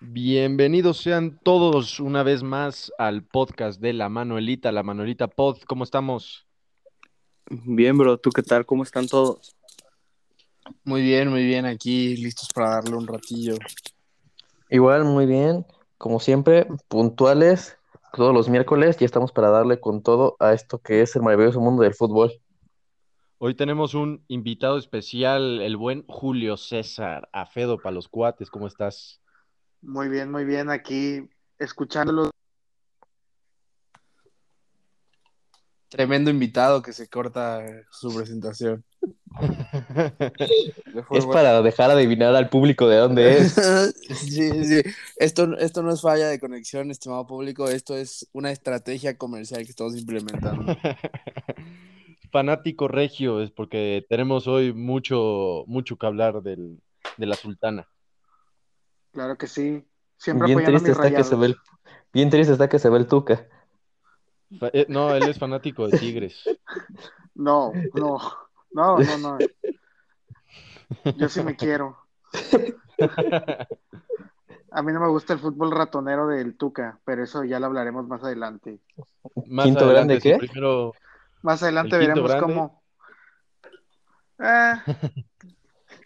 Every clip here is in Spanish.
Bienvenidos sean todos una vez más al podcast de La Manuelita, La Manuelita Pod. ¿Cómo estamos? Bien, bro. ¿Tú qué tal? ¿Cómo están todos? Muy bien, muy bien. Aquí listos para darle un ratillo. Igual, muy bien. Como siempre, puntuales todos los miércoles. Ya estamos para darle con todo a esto que es el maravilloso mundo del fútbol. Hoy tenemos un invitado especial, el buen Julio César Afedo para los cuates. ¿Cómo estás? Muy bien, muy bien. Aquí escuchándolo. Tremendo invitado que se corta su presentación. Es para dejar adivinar al público de dónde es. sí, sí. Esto, esto no es falla de conexión, estimado público. Esto es una estrategia comercial que estamos implementando. Fanático regio, es porque tenemos hoy mucho, mucho que hablar del, de la sultana. Claro que sí. Siempre bien triste está que se ve el, Bien triste está que se ve el Tuca. Eh, no, él es fanático de Tigres. No, no, no, no, no. Yo sí me quiero. A mí no me gusta el fútbol ratonero del Tuca, pero eso ya lo hablaremos más adelante. Más ¿Quinto adelante, grande qué? Más adelante veremos cómo. Eh,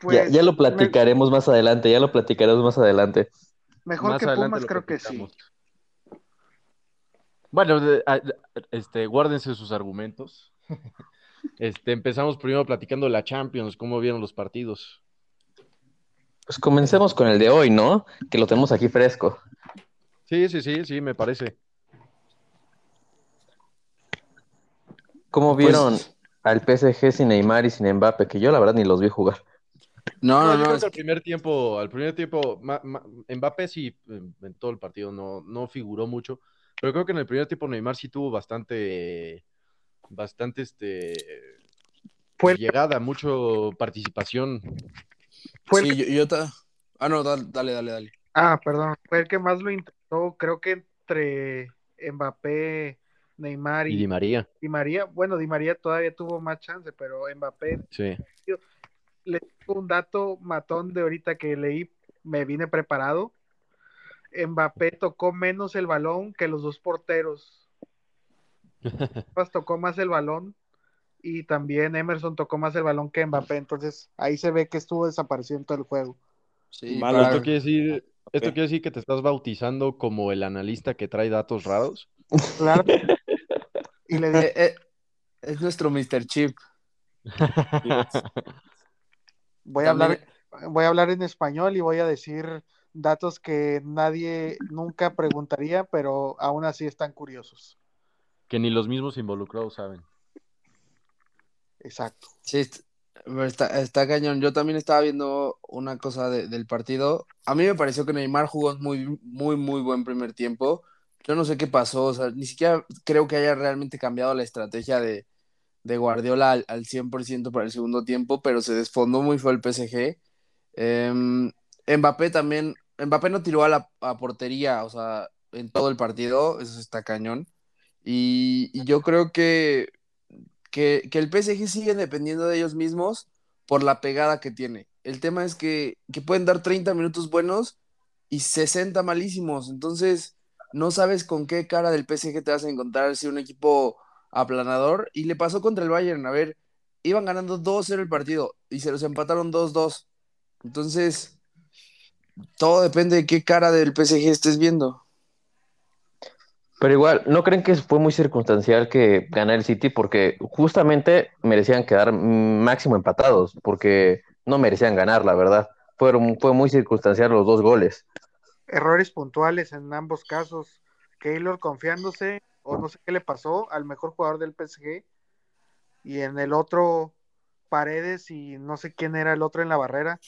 pues, ya, lo platicaremos más adelante, ya lo platicaremos más adelante. Mejor que Pumas, creo que sí. Bueno, este, guárdense sus argumentos. Este, empezamos primero platicando la Champions, cómo vieron los partidos. Pues comencemos con el de hoy, ¿no? Que lo tenemos aquí fresco. Sí, sí, sí, sí, me parece. ¿Cómo pues vieron al PSG sin Neymar y sin Mbappe? Que yo la verdad ni los vi jugar. No, no, no. Al primer tiempo, al primer tiempo, Mbappé sí en, todo el partido no, no figuró mucho, pero creo que en el primer tiempo Neymar sí tuvo bastante, bastante este llegada, mucho participación. sí, yo, Ah, no, dale, dale, dale, Ah, perdón, fue el que más lo intentó, creo que entre Mbappé, Neymar y, Di María. Di María, bueno, Di María todavía tuvo más chance, pero Mbappé sí le tengo un dato matón de ahorita que leí, me vine preparado. Mbappé tocó menos el balón que los dos porteros. Tocó más el balón y también Emerson tocó más el balón que Mbappé, entonces ahí se ve que estuvo desapareciendo todo el juego. Sí, esto, quiere decir, esto quiere decir que te estás bautizando como el analista que trae datos raros. Claro. y le eh, eh, es nuestro Mr. Chip. Voy a, hablar, voy a hablar en español y voy a decir datos que nadie nunca preguntaría, pero aún así están curiosos. Que ni los mismos involucrados saben. Exacto. Sí, está, cañón. Yo también estaba viendo una cosa del partido. A mí me pareció que Neymar jugó muy, muy, muy buen primer tiempo. Yo no sé qué pasó, o sea, ni siquiera creo que haya realmente cambiado la estrategia de, de Guardiola al, al 100% para el segundo tiempo, pero se desfondó muy fue el PSG. Em, Mbappé también, Mbappé no tiró a la portería, o sea, en todo el partido, eso está cañón. Y, yo creo que, que, el PSG sigue dependiendo de ellos mismos por la pegada que tiene. El tema es que, que pueden dar 30 minutos buenos y 60 malísimos, entonces no sabes con qué cara del PSG te vas a encontrar si un equipo aplanador y le pasó contra el Bayern. A ver, iban ganando 2-0 el partido y se los empataron 2-2. Entonces, todo depende de qué cara del PSG estés viendo. Pero igual, ¿no creen que fue muy circunstancial que ganara el City? Porque justamente merecían quedar máximo empatados, porque no merecían ganar, la verdad. Fueron, fue muy circunstancial los dos goles. Errores puntuales en ambos casos. Keylor confiándose o no sé qué le pasó al mejor jugador del PSG y en el otro Paredes y no sé quién era el otro en la barrera,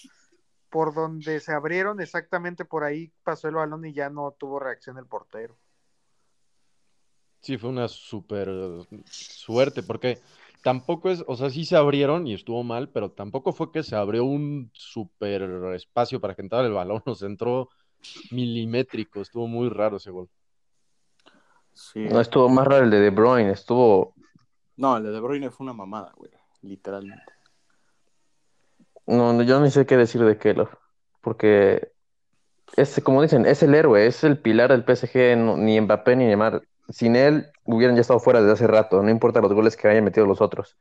por donde se abrieron exactamente por ahí pasó el balón y ya no tuvo reacción el portero. Sí, fue una súper suerte porque tampoco es, o sea, sí se abrieron y estuvo mal, pero tampoco fue que se abrió un súper espacio para que entrara el balón, nos entró milimétrico, estuvo muy raro ese gol. No estuvo más raro el de De Bruyne, estuvo No, el de De Bruyne fue una mamada, güey, literalmente. No, no, yo no sé qué decir de Keylor, porque es, como dicen, es el héroe, es el pilar del PSG, no- ni Mbappé ni Neymar. Sin él hubieran ya estado fuera desde hace rato, no importa los goles que hayan metido los otros.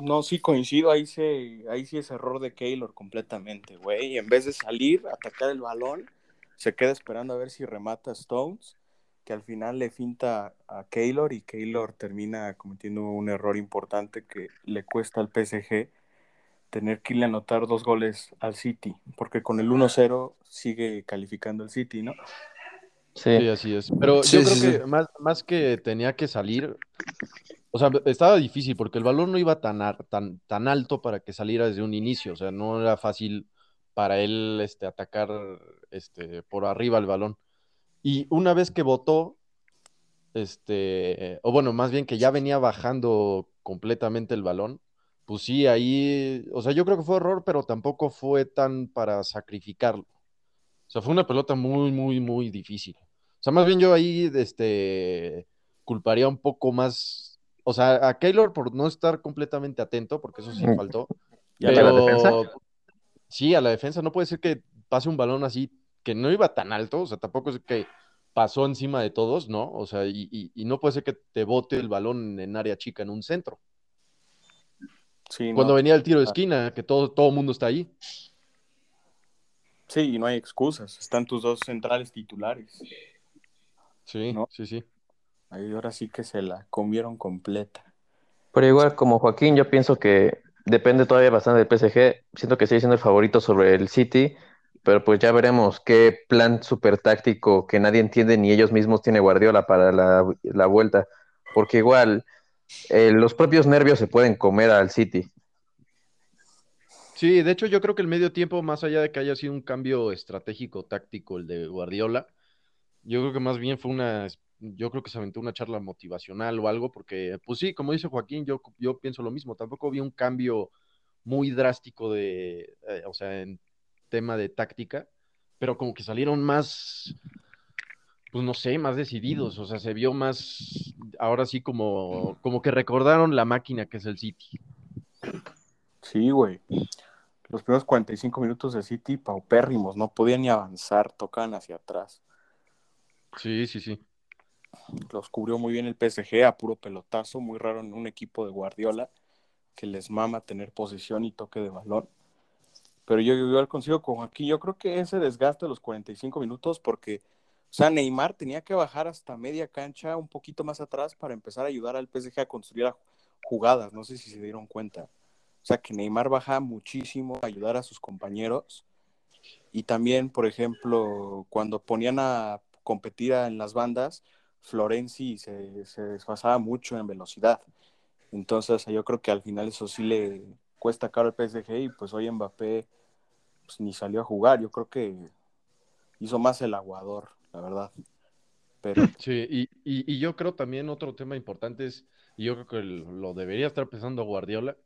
No, sí coincido, ahí, se, ahí sí es error de Keylor completamente, güey. En vez de salir, atacar el balón, se queda esperando a ver si remata Stones, que al final le finta a Keylor y Keylor termina cometiendo un error importante que le cuesta al PSG tener que irle a anotar dos goles al City, porque con el 1-0 sigue calificando el City, ¿no? Sí, Sí, así es. Pero Sí, yo creo sí, que. Más, más que tenía que salir, o sea, estaba difícil porque el balón no iba tan, tan, tan alto para que saliera desde un inicio, o sea, no era fácil para él este, atacar este, por arriba el balón. Y una vez que votó, este, o bueno, más bien que ya venía bajando completamente el balón, pues sí, ahí, o sea, yo creo que fue error, pero tampoco fue tan para sacrificarlo. O sea, fue una pelota muy, muy, muy difícil. Sea, más bien yo ahí, este, culparía un poco más, o sea, a Keylor por no estar completamente atento, porque eso sí Mm. faltó. ¿Y a la Pero defensa? sí, a la defensa no puede ser que pase un balón así que no iba tan alto, o sea, tampoco es que pasó encima de todos, ¿no? O sea, y, y- y no puede ser que te bote el balón en área chica en un centro. Sí, Cuando no. venía el tiro de esquina, que todo, todo mundo está ahí. Sí, y no hay excusas, están tus dos centrales titulares. Sí, No. sí, sí. Ahí ahora sí que se la comieron completa. Pero igual, como Joaquín, yo pienso que depende todavía bastante del PSG. Siento que sigue siendo el favorito sobre el City, pero pues ya veremos qué plan súper táctico que nadie entiende ni ellos mismos tiene Guardiola para la, la vuelta. Porque igual, eh, los propios nervios se pueden comer al City. Sí, de hecho yo creo que el medio tiempo, más allá de que haya sido un cambio estratégico, táctico, el de Guardiola, yo creo que más bien fue una, yo creo que se aventó una charla motivacional o algo, porque pues sí, como dice Joaquín, yo, yo pienso lo mismo, tampoco vi un cambio muy drástico de, eh, o sea, en tema de táctica, pero como que salieron más, pues no sé, más decididos, o sea, se vio más, ahora sí como, como que recordaron la máquina que es el City. Sí, güey. Los primeros 45 minutos de City, paupérrimos, no podían ni avanzar, tocaban hacia atrás. Sí, sí, sí. Los cubrió muy bien el PSG a puro pelotazo, muy raro en un equipo de Guardiola que les mama tener posesión y toque de balón. Pero yo, yo igual consigo con aquí, yo creo que ese desgaste de los 45 minutos, porque, o sea, Neymar tenía que bajar hasta media cancha, un poquito más atrás, para empezar a ayudar al PSG a construir jugadas. No sé si se dieron cuenta. O sea, que Neymar baja muchísimo a ayudar a sus compañeros. Y también, por ejemplo, cuando ponían a competir en las bandas, Florenzi se, desfasaba mucho en velocidad. Entonces, yo creo que al final eso sí le cuesta caro al PSG y pues hoy Mbappé pues, ni salió a jugar. Yo creo que hizo más el aguador, la verdad. Sí, y, y, y yo creo también otro tema importante es, y yo creo que lo debería estar pensando Guardiola,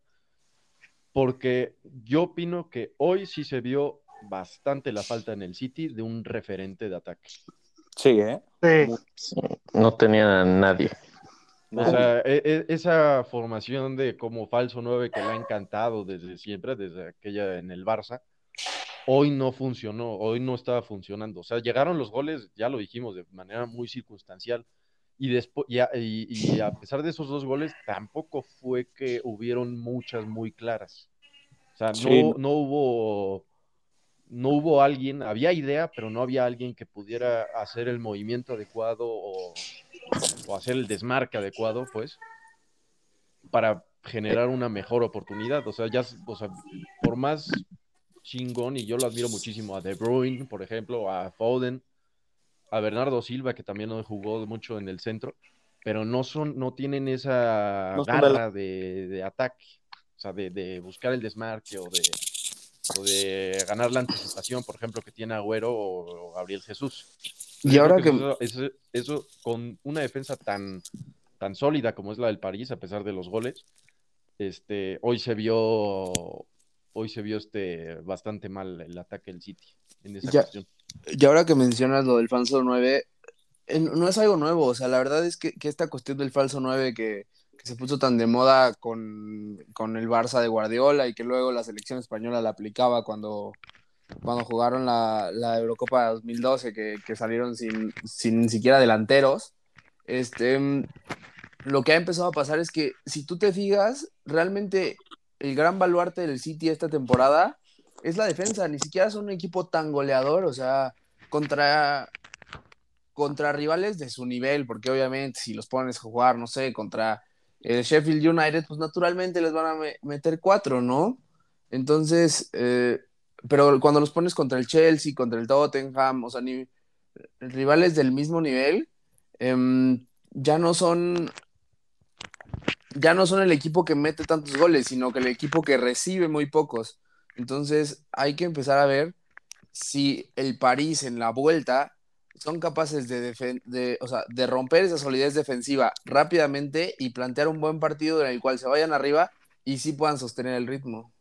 porque yo opino que hoy sí se vio bastante la falta en el City de un referente de ataque. Sí, ¿eh? Sí. No tenía a nadie. O sea, e- e- esa formación de como falso 9 que le ha encantado desde siempre, desde aquella en el Barça, hoy no funcionó, hoy no estaba funcionando. O sea, llegaron los goles, ya lo dijimos, de manera muy circunstancial. Y, después, y, a, y- y a pesar de esos dos goles, tampoco fue que hubieron muchas muy claras. O sea, no, Sí. no hubo, no hubo alguien, había idea, pero no había alguien que pudiera hacer el movimiento adecuado o, o hacer el desmarque adecuado, pues, para generar una mejor oportunidad. O sea, ya, o sea, por más chingón, y yo lo admiro muchísimo, a De Bruyne, por ejemplo, a Foden, a Bernardo Silva, que también no jugó mucho en el centro, pero no son, no tienen esa No garra de, de ataque, o sea, de, de buscar el desmarque o de, o de ganar la anticipación, por ejemplo, que tiene Agüero o, o Gabriel Jesús. Y Yo ahora que, eso, con una defensa tan, tan sólida como es la del París, a pesar de los goles, este, hoy se vio, hoy se vio este bastante mal el ataque del City en esa Ya. cuestión. y ahora que mencionas lo del falso 9, eh, no es algo nuevo, o sea, la verdad es que, que esta cuestión del falso 9 que, se puso tan de moda con, el Barça de Guardiola y que luego la selección española la aplicaba cuando, cuando jugaron la, la Eurocopa 2012, que, que salieron sin, sin ni siquiera delanteros. Este, lo que ha empezado a pasar es que si tú te fijas, realmente el gran baluarte del City esta temporada es la defensa, ni siquiera son un equipo tan goleador, o sea, contra contra rivales de su nivel, porque obviamente si los pones a jugar, no sé, contra el Sheffield United, pues naturalmente les van a meter cuatro, ¿no? Entonces, eh, pero cuando los pones contra el Chelsea, contra el Tottenham, o sea, ni, rivales del mismo nivel, em, ya no son ya no son el equipo que mete tantos goles, sino que el equipo que recibe muy pocos. Entonces hay que empezar a ver si el París en la vuelta son capaces de, de, o sea, de romper esa solidez defensiva rápidamente y plantear un buen partido en el cual se vayan arriba y sí puedan sostener el ritmo.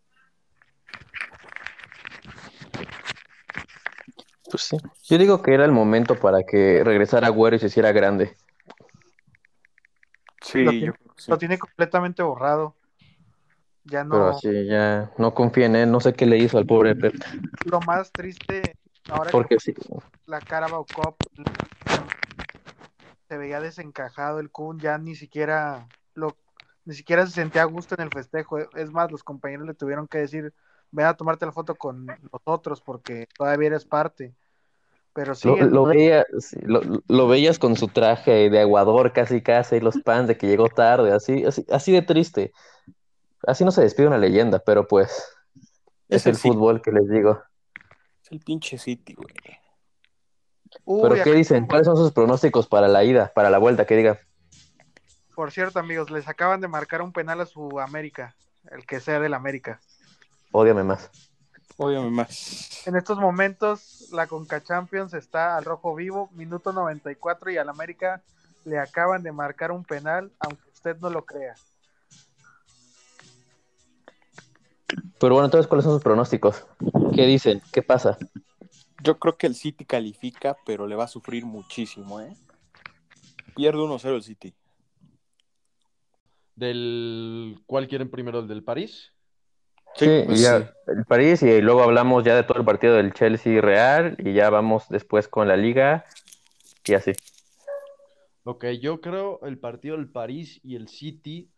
Pues sí. Yo digo que era el momento para que regresara Agüero y se hiciera grande. Sí, lo tiene, completamente borrado. Ya no. Pero así, ya no confía en él. No sé qué le hizo al pobre Pep. Lo más triste Ahora Porque sí. La Carabao Cup se veía desencajado el Kun, ya ni siquiera lo ni siquiera se sentía a gusto en el festejo. Es más, los compañeros le tuvieron que decir, ven a tomarte la foto con nosotros porque todavía eres parte. Pero sí. Lo, lo, veías con su traje de aguador casi casi, y los pants de que llegó tarde, así, así, así de triste. Así no se despide una leyenda, pero pues es, el fútbol que les digo el pinche City, güey. ¿Pero qué dicen? ¿Cuáles son sus pronósticos para la ida, para la vuelta? Que diga. Por cierto, amigos, les acaban de marcar un penal a su América, el que sea del América. Ódiame más. Ódiame más. En estos momentos, la Conca Champions está al rojo vivo, minuto 94, y al América le acaban de marcar un penal, aunque usted no lo crea. Pero bueno, entonces, ¿cuáles son sus pronósticos? ¿Qué dicen? ¿Qué pasa? Yo creo que el City califica, pero le va a sufrir muchísimo, ¿eh? Pierde 1-0 el City. ¿Del cuál quieren primero? ¿El del París? Sí, pues ya, el París y luego hablamos ya de todo el partido del Chelsea Real y ya vamos después con la Liga y así. Ok, yo creo el partido del París y el City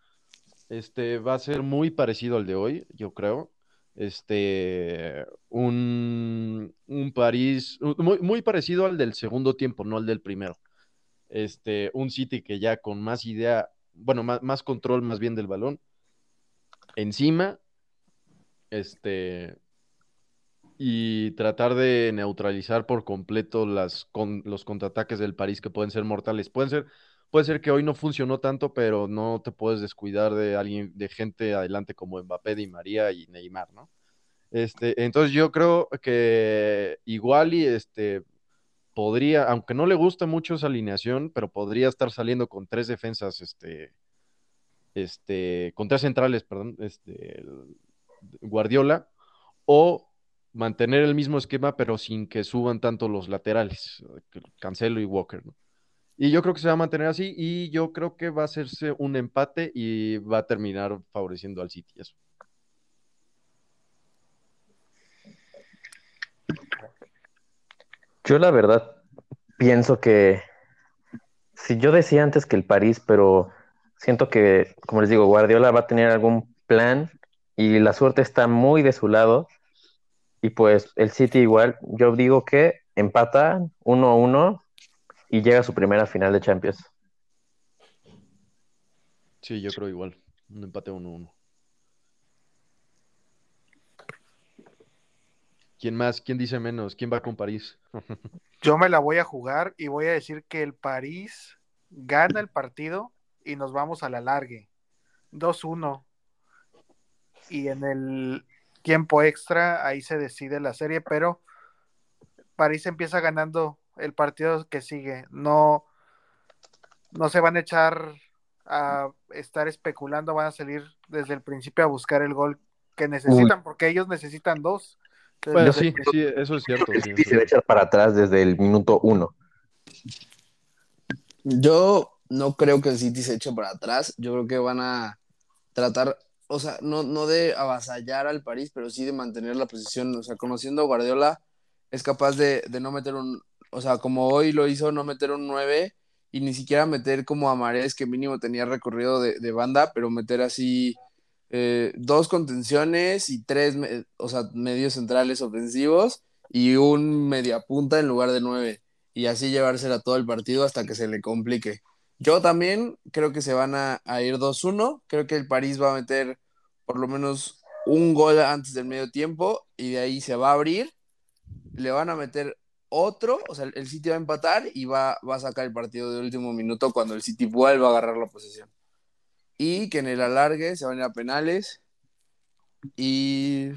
este va a ser muy parecido al de hoy, yo creo. Este, un, París muy, muy parecido al del segundo tiempo, no al del primero. Este, un City que ya con más idea, bueno, más, más control más bien del balón. Encima, este, y tratar de neutralizar por completo las, con, los contraataques del París que pueden ser mortales. Pueden ser puede ser que hoy no funcionó tanto, pero no te puedes descuidar de alguien, de gente adelante como Mbappé, Di María y Neymar, ¿no? Este, entonces yo creo que igual y este podría, aunque no le gusta mucho esa alineación, pero podría estar saliendo con tres defensas, este, este, con tres centrales, perdón, este, Guardiola, o mantener el mismo esquema, pero sin que suban tanto los laterales, Cancelo y Walker, ¿no? Y yo creo que se va a mantener así y yo creo que va a hacerse un empate y va a terminar favoreciendo al City. Eso. Yo la verdad pienso que si yo decía antes que el París, pero siento que, como les digo, Guardiola va a tener algún plan y la suerte está muy de su lado. Y pues el City igual, yo digo que empata 1-1 y llega a su primera final de Champions. Sí, yo creo igual. Un empate 1-1. ¿Quién más? ¿Quién dice menos? ¿Quién va con París? yo me la voy a jugar y voy a decir que el París gana el partido y nos vamos a la largue. 2-1. Y en el tiempo extra ahí se decide la serie, pero París empieza ganando el partido que sigue. No, no se van a echar a estar especulando, van a salir desde el principio a buscar el gol que necesitan, porque ellos necesitan dos. Bueno, sí, sí, eso es cierto. Sí, se va a echar para atrás desde el minuto uno. Yo, no creo que el City se eche para atrás. Yo creo que van a tratar, o sea, no, no de avasallar al París, pero sí de mantener la posición. O sea, conociendo a Guardiola, es capaz de, no meter un, o sea, como hoy lo hizo, no meter un 9 y ni siquiera meter como a que mínimo tenía recorrido de, banda, pero meter así eh, dos contenciones y tres, o sea, medios centrales ofensivos y un media punta en lugar de nueve. Y así llevársela todo el partido hasta que se le complique. Yo también creo que se van a, a ir 2-1. Creo que el París va a meter por lo menos un gol antes del medio tiempo y de ahí se va a abrir. Le van a meter otro, o sea, el City va a empatar y va, va a sacar el partido de último minuto cuando el City vuelva a agarrar la posesión. Y que en el alargue se van a ir a penales y,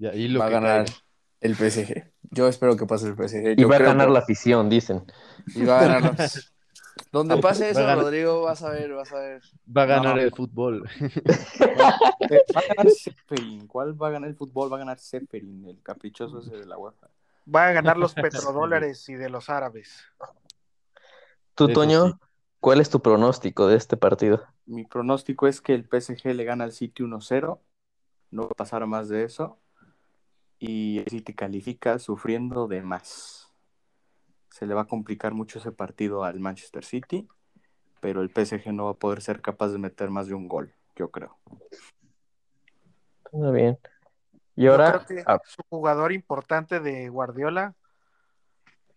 va a ganar el PSG. Yo espero que pase el PSG. y va a ganar la afición, dicen. Y va a ganar la Donde pase eso, Rodrigo, vas a ver, vas a ver. Va a ganar el fútbol. va a ganar Zeppelin. ¿Cuál va a ganar el fútbol? Va a ganar Zeppelin, el caprichoso ese de la UEFA. Va a ganar los petrodólares y de los árabes. Tú, Toño, ¿cuál es tu pronóstico de este partido? Mi pronóstico es que el PSG le gana al City 1-0. No va a pasar más de eso. Y el City califica sufriendo de más. Se le va a complicar mucho ese partido al Manchester City. Pero el PSG no va a poder ser capaz de meter más de un gol, yo creo. Muy bien. Y ahora. Ah. su jugador importante de Guardiola.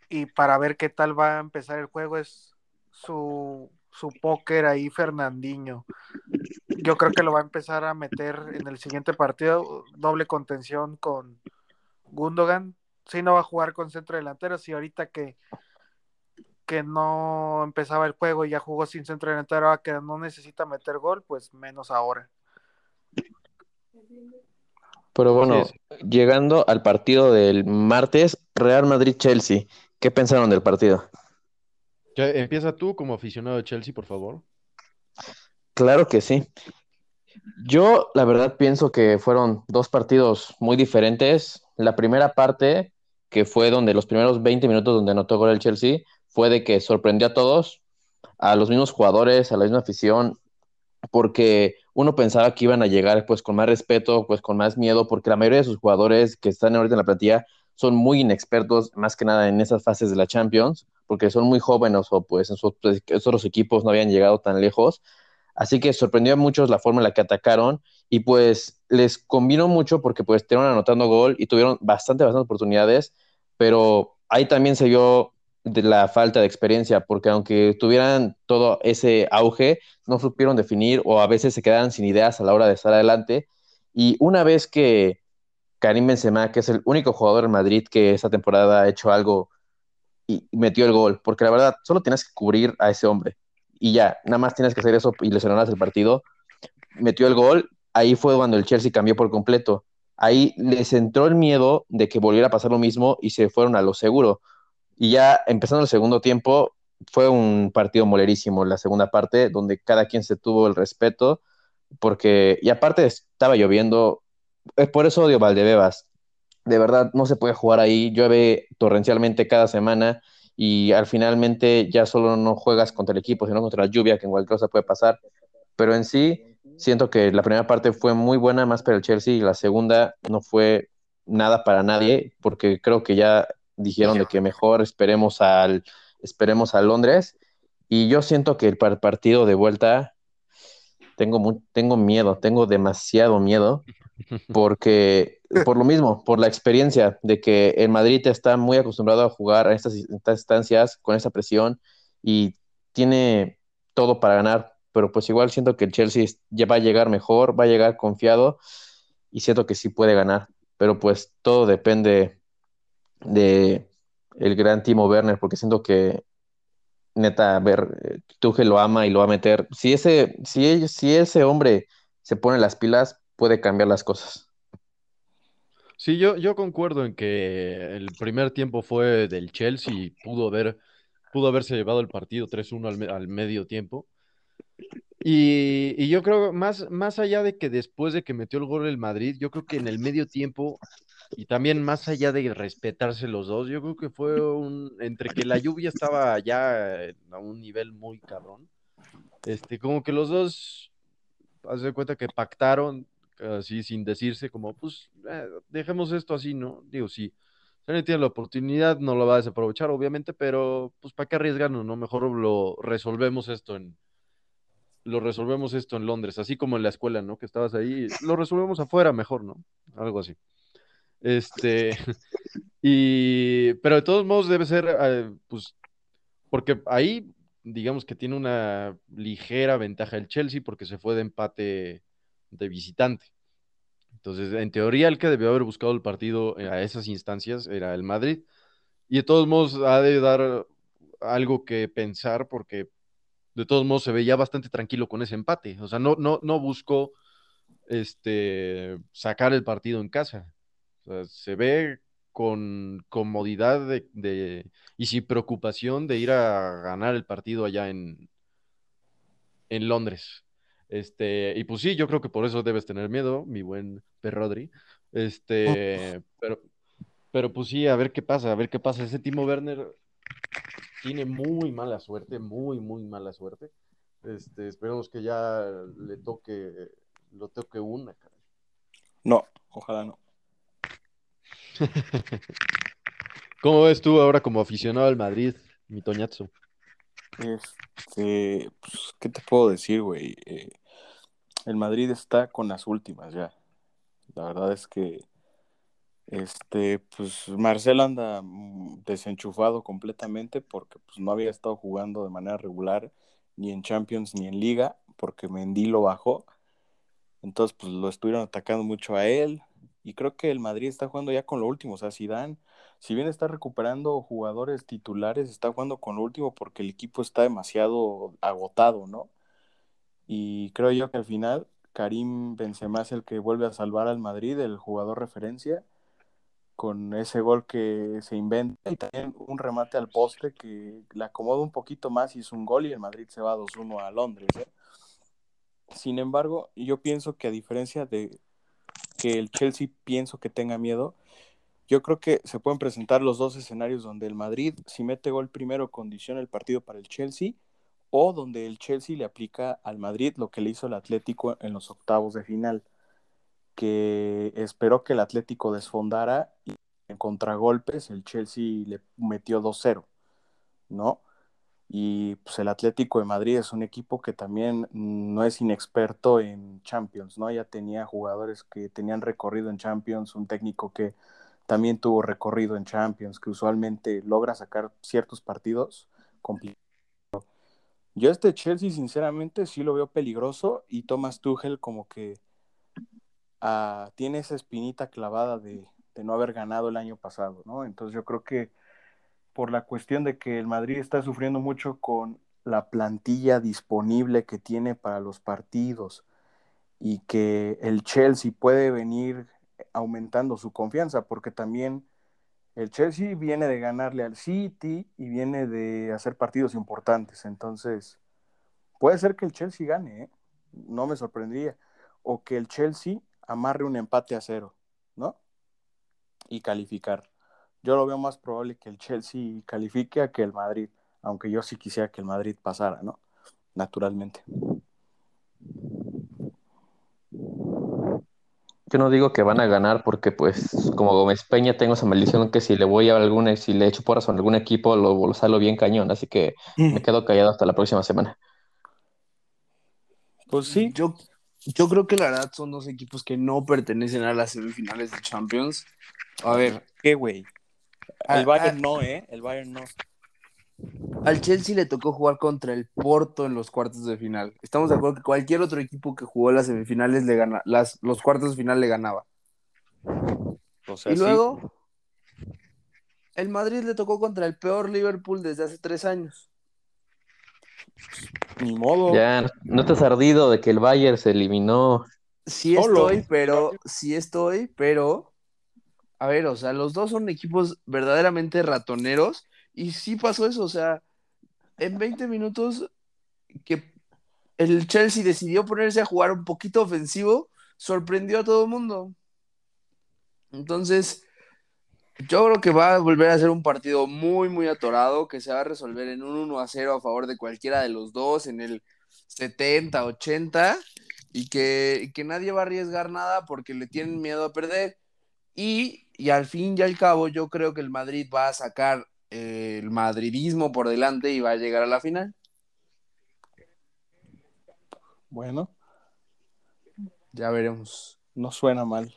Y para ver qué tal va a empezar el juego es su, su póker ahí, Fernandinho. Yo creo que lo va a empezar a meter en el siguiente partido, doble contención con Gundogan. Si no va a jugar con centro delantero, si ahorita que, que no empezaba el juego y ya jugó sin centro delantero, que no necesita meter gol, pues menos ahora. Pero bueno, llegando al partido del martes, Real Madrid-Chelsea, ¿qué pensaron del partido? empieza tú como aficionado de Chelsea, por favor. Claro que sí. Yo, la verdad, pienso que fueron dos partidos muy diferentes. La primera parte, que fue donde los primeros 20 minutos donde anotó gol el Chelsea, fue de que sorprendió a todos, a los mismos jugadores, a la misma afición, porque uno pensaba que iban a llegar pues con más respeto, pues con más miedo, porque la mayoría de sus jugadores que están ahorita en la plantilla son muy inexpertos, más que nada en esas fases de la Champions, porque son muy jóvenes o pues en sus otros equipos no habían llegado tan lejos. Así que sorprendió a muchos la forma en la que atacaron y pues les combinó mucho porque pues estuvieron anotando gol y tuvieron bastante, bastantes oportunidades, pero ahí también se vio de la falta de experiencia, porque aunque tuvieran todo ese auge, no supieron definir o a veces se quedaban sin ideas a la hora de estar adelante. Y una vez que Karim Benzema, que es el único jugador en Madrid que esta temporada ha hecho algo y metió el gol, porque la verdad solo tienes que cubrir a ese hombre y ya, nada más tienes que hacer eso y lesionarás el partido. Metió el gol, ahí fue cuando el Chelsea cambió por completo. Ahí les entró el miedo de que volviera a pasar lo mismo y se fueron a lo seguro y ya empezando el segundo tiempo, fue un partido molerísimo la segunda parte, donde cada quien se tuvo el respeto, porque, y aparte estaba lloviendo, es por eso odio Valdebebas. De verdad, no se puede jugar ahí, llueve torrencialmente cada semana y al finalmente ya solo no juegas contra el equipo, sino contra la lluvia, que en cualquier cosa puede pasar. Pero en sí, siento que la primera parte fue muy buena, más para el Chelsea, y la segunda no fue nada para nadie, porque creo que ya dijeron de que mejor esperemos al, esperemos a Londres. Y yo siento que el partido de vuelta tengo, tengo miedo, tengo demasiado miedo, porque por lo mismo, por la experiencia de que el Madrid está muy acostumbrado a jugar a estas, estas instancias con esa presión y tiene todo para ganar, pero pues igual siento que el Chelsea ya va a llegar mejor, va a llegar confiado y siento que sí puede ganar, pero pues todo depende de el gran Timo Werner, porque siento que neta, a ver, Tuchel lo ama y lo va a meter. Si ese, si, si ese hombre se pone las pilas, puede cambiar las cosas. Sí, yo, yo concuerdo en que el primer tiempo fue del Chelsea y pudo, haber, pudo haberse llevado el partido 3-1 al, al, medio tiempo. Y, y, yo creo, más, más allá de que después de que metió el gol el Madrid, yo creo que en el medio tiempo y también más allá de respetarse los dos, yo creo que fue un, entre que la lluvia estaba ya a un nivel muy cabrón, este, como que los dos, haz de cuenta que pactaron, así sin decirse, como, pues, eh, dejemos esto así, ¿no? Digo, sí, alguien tiene la oportunidad, no lo va a desaprovechar, obviamente, pero, pues, ¿para qué arriesgarnos, no? Mejor lo resolvemos esto en, lo resolvemos esto en Londres, así como en la escuela, ¿no? Que estabas ahí, lo resolvemos afuera mejor, ¿no? Algo así. Este, y, pero de todos modos debe ser, eh, pues, porque ahí, digamos que tiene una ligera ventaja el Chelsea porque se fue de empate de visitante. Entonces, en teoría, el que debió haber buscado el partido a esas instancias era el Madrid. Y de todos modos, ha de dar algo que pensar porque de todos modos se veía bastante tranquilo con ese empate. O sea, no, no, no buscó este, sacar el partido en casa. Sea, se ve con comodidad de, y sin preocupación de ir a ganar el partido allá en, en Londres. Este, y pues sí, yo creo que por eso debes tener miedo, mi buen Perrodri. Este, pero, pero pues sí, a ver qué pasa, a ver qué pasa. Ese Timo Werner tiene muy mala suerte, muy, muy mala suerte. Este, esperemos que ya le toque, lo toque una, cara. No, ojalá no. ¿Cómo ves tú ahora como aficionado al Madrid, mi Toñazo? Este, pues, ¿qué te puedo decir, güey? Eh, el Madrid está con las últimas ya. La verdad es que este, pues Marcel anda mm, desenchufado completamente porque pues, no había estado jugando de manera regular ni en Champions ni en Liga porque Mendy lo bajó. Entonces, pues lo estuvieron atacando mucho a él y creo que el Madrid está jugando ya con lo último. O sea, Zidane, si bien está recuperando jugadores titulares, está jugando con lo último porque el equipo está demasiado agotado, ¿no? Y creo yo que al final Karim Benzema es el que vuelve a salvar al Madrid, el jugador referencia con ese gol que se inventa y también un remate al poste que le acomoda un poquito más y es un gol y el Madrid se va 2-1 a Londres. ¿eh? Sin embargo, yo pienso que a diferencia de que el Chelsea pienso que tenga miedo, yo creo que se pueden presentar los dos escenarios donde el Madrid, si mete gol primero, condiciona el partido para el Chelsea, o donde el Chelsea le aplica al Madrid lo que le hizo el Atlético en los octavos de final que esperó que el Atlético desfondara y en contragolpes el Chelsea le metió 2-0, ¿no? Y pues el Atlético de Madrid es un equipo que también no es inexperto en Champions, ¿no? Ya tenía jugadores que tenían recorrido en Champions, un técnico que también tuvo recorrido en Champions, que usualmente logra sacar ciertos partidos complicados. Yo este Chelsea sinceramente sí lo veo peligroso y Thomas Tuchel como que tiene esa espinita clavada de, no haber ganado el año pasado, ¿no? Entonces yo creo que por la cuestión de que el Madrid está sufriendo mucho con la plantilla disponible que tiene para los partidos y que el Chelsea puede venir aumentando su confianza, porque también el Chelsea viene de ganarle al City y viene de hacer partidos importantes, entonces puede ser que el Chelsea gane, ¿eh? no me sorprendería, o que el Chelsea amarre un empate a cero, ¿no? Y calificar. Yo lo veo más probable que el Chelsea califique a que el Madrid, aunque yo sí quisiera que el Madrid pasara, ¿no? Naturalmente. Yo no digo que van a ganar porque, pues, como Gómez Peña, tengo esa maldición que si le voy a algún, si le echo porras a algún equipo, lo, lo salgo bien cañón, así que me quedo callado hasta la próxima semana. Pues sí. Yo, yo creo que la verdad son dos equipos que no pertenecen a las semifinales de Champions. A ver. ¿Qué, güey? El Bayern no, ¿eh? El Bayern no. Al Chelsea le tocó jugar contra el Porto en los cuartos de final. Estamos de acuerdo que cualquier otro equipo que jugó las semifinales le gana, las, los cuartos de final le ganaba. y luego, el Madrid le tocó contra el peor Liverpool desde hace tres años. Ni modo. Ya, no te has ardido de que el Bayern se eliminó. Sí estoy, pero, sí estoy, pero, a ver, o sea, los dos son equipos verdaderamente ratoneros y sí pasó eso, o sea, en 20 minutos que el Chelsea decidió ponerse a jugar un poquito ofensivo, sorprendió a todo el mundo. Entonces, yo creo que va a volver a ser un partido muy, muy atorado, que se va a resolver en un 1 a 0 a favor de cualquiera de los dos, en el 70, 80, y que, que nadie va a arriesgar nada porque le tienen miedo a perder. Y, y al fin y al cabo, yo creo que el Madrid va a sacar eh, el madridismo por delante y va a llegar a la final. Bueno, Ya veremos. no suena mal.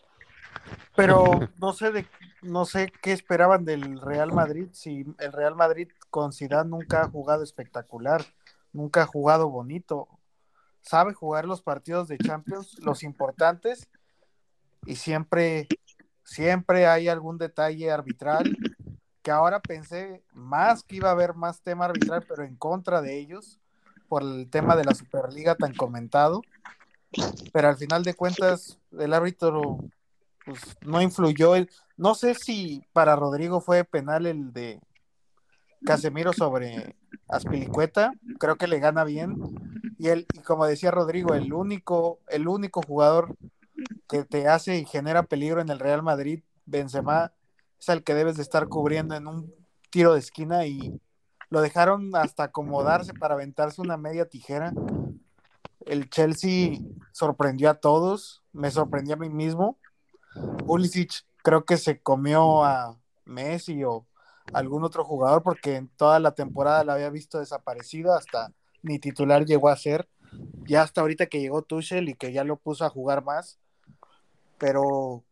Pero no sé de no sé qué esperaban del Real Madrid si el Real Madrid con Zidane nunca ha jugado espectacular, nunca ha jugado bonito. Sabe jugar los partidos de Champions, los importantes y siempre siempre hay algún detalle arbitral que ahora pensé más que iba a haber más tema arbitral, pero en contra de ellos por el tema de la Superliga tan comentado. Pero al final de cuentas el árbitro pues no influyó. No sé si para Rodrigo fue penal el de Casemiro sobre Aspilicueta, creo que le gana bien. Y él, y como decía Rodrigo, el único, el único jugador que te hace y genera peligro en el Real Madrid, Benzema, es el que debes de estar cubriendo en un tiro de esquina y lo dejaron hasta acomodarse para aventarse una media tijera. El Chelsea sorprendió a todos, me sorprendió a mí mismo. Pulisic creo que se comió a Messi o algún otro jugador porque en toda la temporada la había visto desaparecido, hasta ni titular llegó a ser. Ya hasta ahorita que llegó Tuchel y que ya lo puso a jugar más. Pero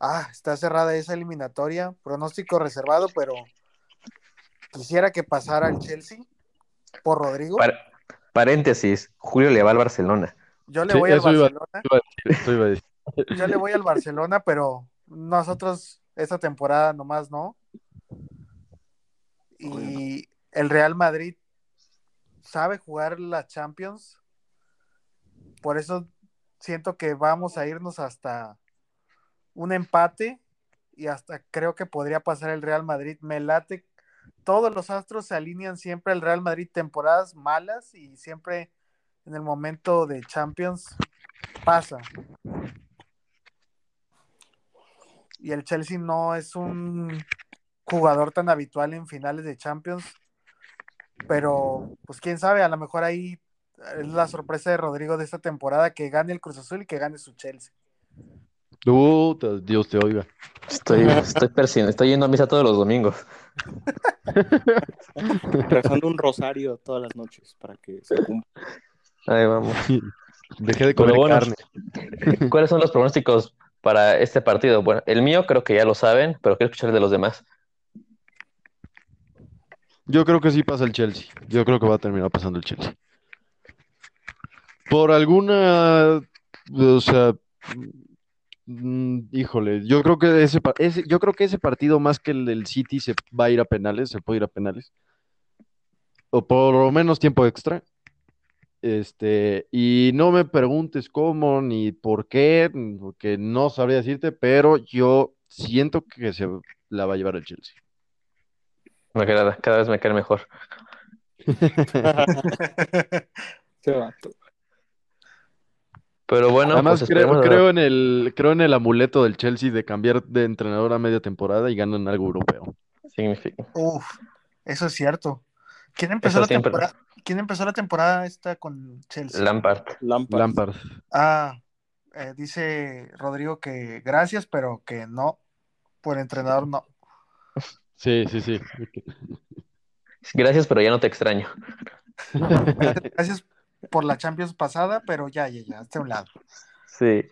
ah, está cerrada esa eliminatoria, pronóstico reservado, pero quisiera que pasara el Chelsea por Rodrigo. Par- paréntesis, Julio le va al Barcelona. Yo le Sí, voy al iba- Barcelona. Iba iba decir. Yo le voy al Barcelona, pero nosotros esta temporada nomás no. Y el Real Madrid sabe jugar la Champions. Por eso siento que vamos a irnos hasta un empate y hasta creo que podría pasar el Real Madrid. Me late. Todos los astros se alinean siempre al Real Madrid temporadas malas y siempre en el momento de Champions pasa y el Chelsea no es un jugador tan habitual en finales de Champions, pero pues quién sabe, a lo mejor ahí es la sorpresa de Rodrigo de esta temporada que gane el Cruz Azul y que gane su Chelsea. Puta, Dios te oiga. Estoy, estoy, estoy yendo a misa todos los domingos. Rezando un rosario todas las noches para que se cumpla. Ahí vamos. Dejé de comer bueno. carne. ¿Cuáles son los pronósticos para este partido? Bueno, el mío creo que ya lo saben, pero quiero escuchar el de los demás. Yo creo que sí pasa el Chelsea. Yo creo que va a terminar pasando el Chelsea. Por alguna, o sea, mm, híjole, yo creo que ese, yo creo que ese partido más que el del City se va a ir a penales, se puede ir a penales. O por lo menos tiempo extra. Este, y no me preguntes cómo ni por qué, porque no sabría decirte, pero yo siento que se la va a llevar el Chelsea. Me agrada, cada vez me cae mejor. Ese vato. Pero bueno, Además, pues creo, creo en el, creo en el amuleto del Chelsea de cambiar de entrenador a media temporada y ganan algo europeo. significa- Uf, eso es cierto. ¿Quién empezó Eso la siempre. temporada? ¿Quién empezó la temporada esta con Chelsea? Lampard. Lampard. Lampard. Ah, eh, dice Rodrigo que gracias, pero que no. Por entrenador no. Sí, sí, sí. Gracias, pero ya no te extraño. Gracias por la Champions pasada, pero ya, ya, ya, hasta un lado. Sí.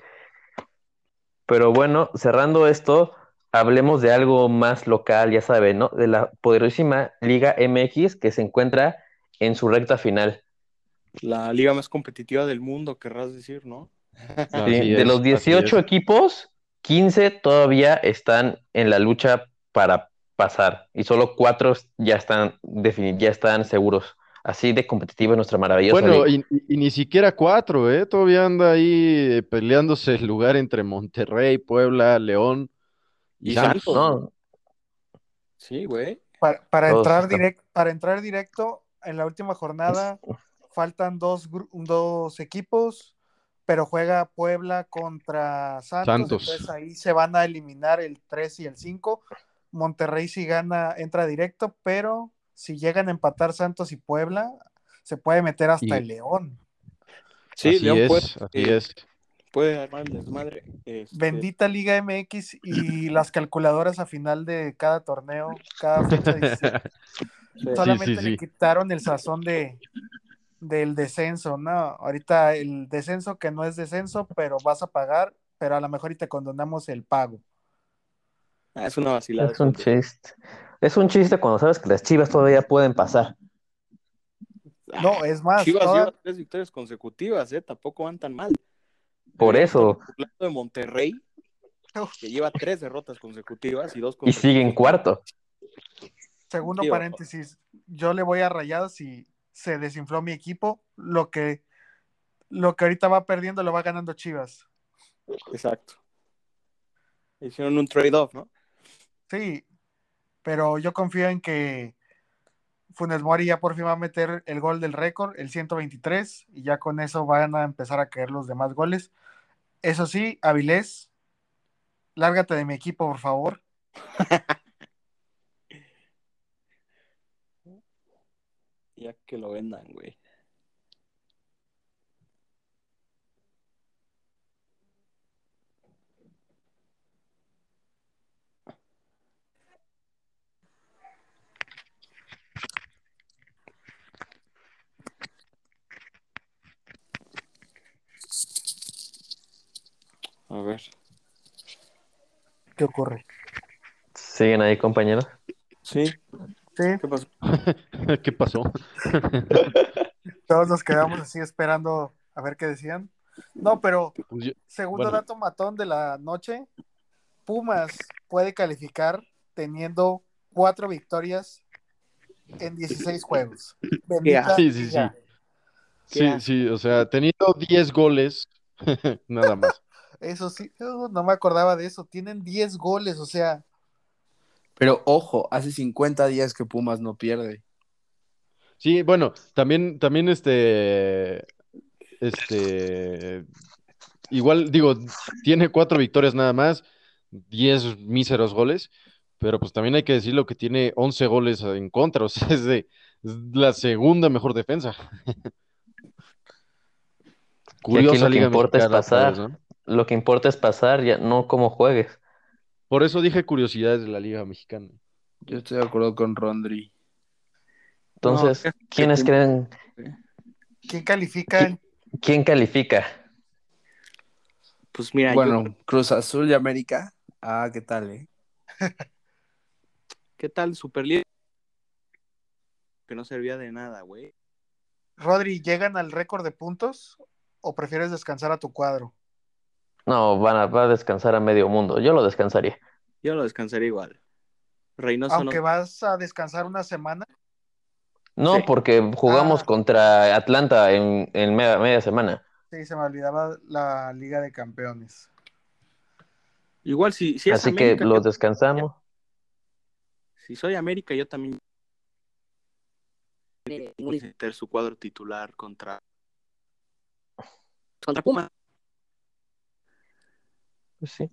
Pero bueno, cerrando esto, hablemos de algo más local, ya saben, ¿no? De la poderosísima Liga MX que se encuentra en su recta final. La liga más competitiva del mundo, querrás decir, ¿no? Sí, de es, los así 18 es. equipos, 15 todavía están en la lucha para pasar y solo 4 ya están ya están seguros. Así de competitiva es nuestra maravillosa Bueno, y, ni siquiera cuatro, ¿eh? Todavía anda ahí eh, peleándose el lugar entre Monterrey, Puebla, León y, Y Santos. No, Sí, güey. Para, entrar están- direct, para entrar directo, en la última jornada faltan dos, dos equipos, pero juega Puebla contra Santos, Santos. entonces ahí se van a eliminar el 3 y el 5. Monterrey si gana entra directo, pero si llegan a empatar Santos y Puebla, se puede meter hasta Y- el León. Sí, así León es, puede, así eh, es. puede armar el desmadre. este, Bendita Liga MX y las calculadoras a final de cada torneo, cada fecha 16. sí. Solamente sí, le quitaron el sazón de del descenso, ¿no? Ahorita el descenso que no es descenso, pero vas a pagar, pero a lo mejor y te condonamos el pago. Ah, es una vacilada. Es un chiste. Es un chiste cuando sabes que las chivas todavía pueden pasar. No, es más, Chivas toda- lleva tres victorias consecutivas, ¿eh? Tampoco van tan mal. Por Deberían eso. estar burlando de Monterrey, que lleva tres derrotas consecutivas y dos Y contra sigue en cuarto. segundo paréntesis, yo le voy a Rayados y se desinfló mi equipo, lo que lo que ahorita va perdiendo lo va ganando Chivas. Exacto. Hicieron un trade-off, ¿no? Sí, pero yo confío en que Funes Mori ya por fin va a meter el gol del récord, el 123, y ya con eso van a empezar a caer los demás goles. Eso sí, Avilés, lárgate de mi equipo, por favor. Ya que lo vendan, güey. A ver. ¿Qué ocurre? ¿Siguen ahí, compañeros? Sí, Sí, ¿qué pasó? ¿Qué pasó? todos nos quedamos así esperando a ver qué decían. No, pero Pues segundo Bueno. dato matón de la noche, Pumas puede calificar teniendo cuatro victorias en 16 juegos. Bendita Sí, sí, sí. Sí, sí, o sea, teniendo 10 goles, nada más. Eso sí, no me acordaba de eso. Tienen 10 goles, o sea, Pero ojo, hace 50 días que Pumas no pierde. Sí, bueno, también, también este, este, igual digo, tiene cuatro victorias nada más, 10 míseros goles, pero pues también hay que decirlo que tiene 11 goles en contra, o sea, es de es la segunda mejor defensa. Curiosa lo que liga importa es pasar. vez, ¿no? Lo que importa es pasar, ya no cómo juegues. Por eso dije curiosidades de la liga mexicana. Yo estoy de acuerdo con Rondri. Entonces, No, ¿quiénes que- creen? ¿quién califica? ¿Quién califica? Pues mira, yo- Bueno, Cruz Azul y América. Ah, ¿qué tal, eh? ¿qué tal Superliga? Que no servía de nada, güey. Rodri, ¿llegan al récord de puntos o prefieres descansar a tu cuadro? No, van a, va a descansar a medio mundo. Yo lo descansaría. Yo lo descansaría igual. Reynoso Aunque no. vas a descansar una semana, No, Sí. porque jugamos Ah. contra Atlanta en, en media, media semana. sí, se me olvidaba la Liga de Campeones. Igual si, si es Así que América, lo yo- descansamos. si soy América, yo también meter su cuadro titular contra contra Puma. Pues sí.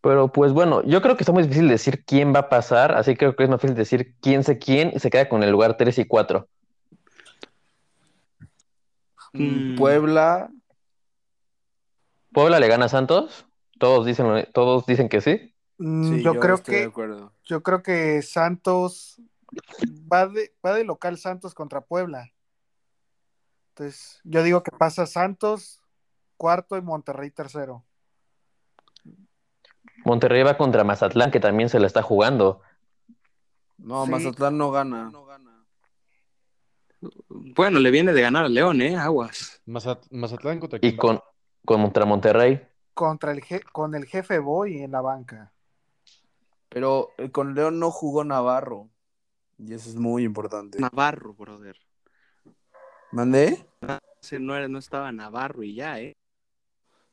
Pero pues bueno, yo creo que está muy difícil decir quién va a pasar, así que creo que es más fácil decir quién sé quién y se queda con el lugar 3 y 4. Mm. Puebla. ¿Puebla le gana a Santos? Todos dicen, todos dicen que sí. Mm, Sí, yo, creo estoy de que acuerdo. yo creo que Santos va de, va de local Santos contra Puebla. Entonces, yo digo que pasa Santos cuarto y Monterrey tercero. Monterrey va contra Mazatlán, que también se la está jugando. No, Sí. Mazatlán no gana. Bueno, le viene de ganar a León, ¿eh? Aguas. Mazat- Mazatlán contra Y con, contra Monterrey. Contra el je- con el jefe Boy en la banca. Pero eh, con León no jugó Navarro. Y eso es muy importante. Navarro, brother. ¿Mandé? No, era, no estaba Navarro y ya, ¿eh?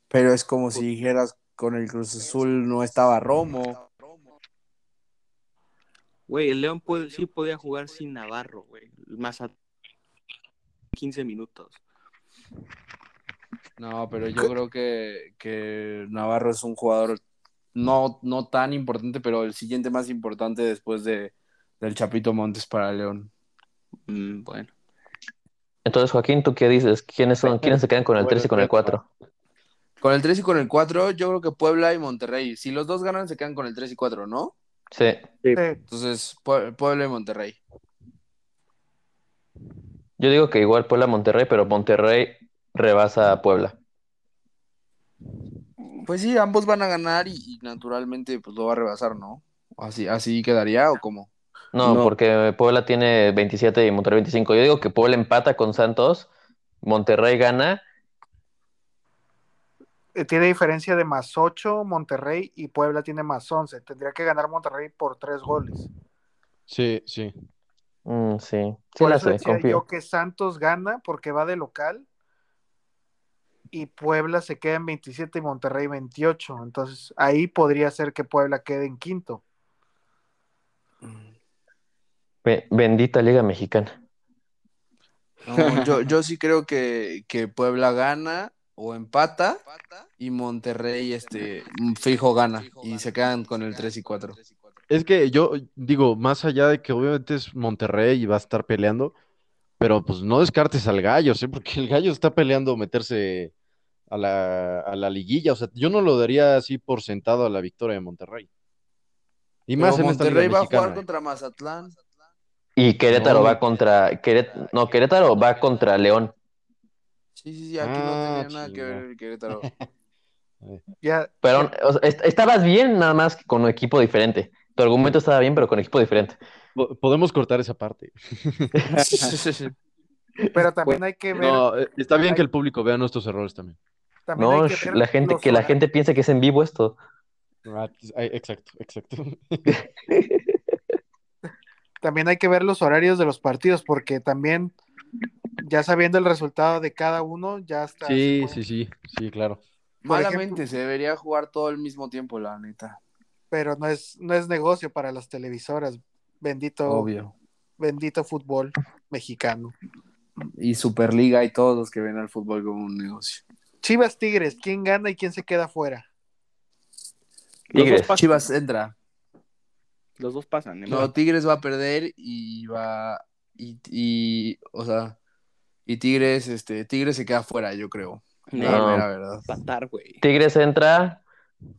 Pero es como si dijeras con el Cruz Azul no estaba Romo. Güey, el León puede, sí podía jugar sin Navarro, güey. Más a 15 minutos. No, pero yo creo que, que Navarro es un jugador no, no tan importante, pero el siguiente más importante después de, del Chapito Montes para León. Mm, bueno. Entonces, Joaquín, ¿tú qué dices? ¿Quiénes son? ¿Quiénes se quedan con el 3 y con el 4? Con el 3 y con el 4, yo creo que Puebla y Monterrey. Si los dos ganan, se quedan con el 3 y 4, ¿no? Sí. Sí. Entonces, Pue- Puebla y Monterrey. Yo digo que igual Puebla Monterrey, pero Monterrey rebasa a Puebla. Pues sí, ambos van a ganar y, y naturalmente pues lo va a rebasar, ¿no? Así, así quedaría o cómo? No, No. porque Puebla tiene 27 y Monterrey 25. Yo digo que Puebla empata con Santos, Monterrey gana. Eh, Tiene diferencia de más 8 Monterrey y Puebla tiene más 11. Tendría que ganar Monterrey por 3 goles. Sí, sí. Mm, sí, sí Por la eso sé, decía confío. yo que Santos gana porque va de local y Puebla se queda en 27 y Monterrey 28. Entonces ahí podría ser que Puebla quede en quinto. Be- Bendita Liga Mexicana. No, yo, yo sí creo que, que Puebla gana o empata y Monterrey este fijo gana y se quedan con el 3 y 4. Es que yo digo, más allá de que obviamente es Monterrey y va a estar peleando, pero pues no descartes al Gallo, ¿sí? Porque el Gallo está peleando meterse a la, a la liguilla. O sea, yo no lo daría así por sentado a la victoria de Monterrey. Y Pero más en Monterrey va a jugar contra Mazatlán. Y Querétaro No, va contra Queret- no, Querétaro va contra León. Sí, sí, sí, aquí no Ah, tenía nada que ver el Querétaro. Ya, Pero o sea, est- estabas bien nada más que con un equipo diferente. Tu argumento estaba bien, pero con equipo diferente. Po- Podemos cortar esa parte. pero también hay que ver, No, eh, está bien hay- que el público vea nuestros errores también. también No, hay que sh- ver la gente, que la gente piense que es en vivo esto. Ah, ay, Exacto, exacto. también hay que ver los horarios de los partidos, porque también, ya sabiendo el resultado de cada uno, ya está. Sí, sí, sí, sí, claro. Malamente se debería jugar todo al mismo tiempo, la neta. Pero no es, no es negocio para las televisoras. Bendito, Obvio. bendito fútbol mexicano. Y Superliga y todos los que ven al fútbol como un negocio. Chivas Tigres, ¿quién gana y quién se queda fuera? Los Tigres. dos pasan. Chivas entra. Los dos pasan. No, Tigres va a perder y va. Y, y, o sea, y Tigres, este, Tigres se queda fuera, yo creo. La No. mera verdad. Güey. Tigres entra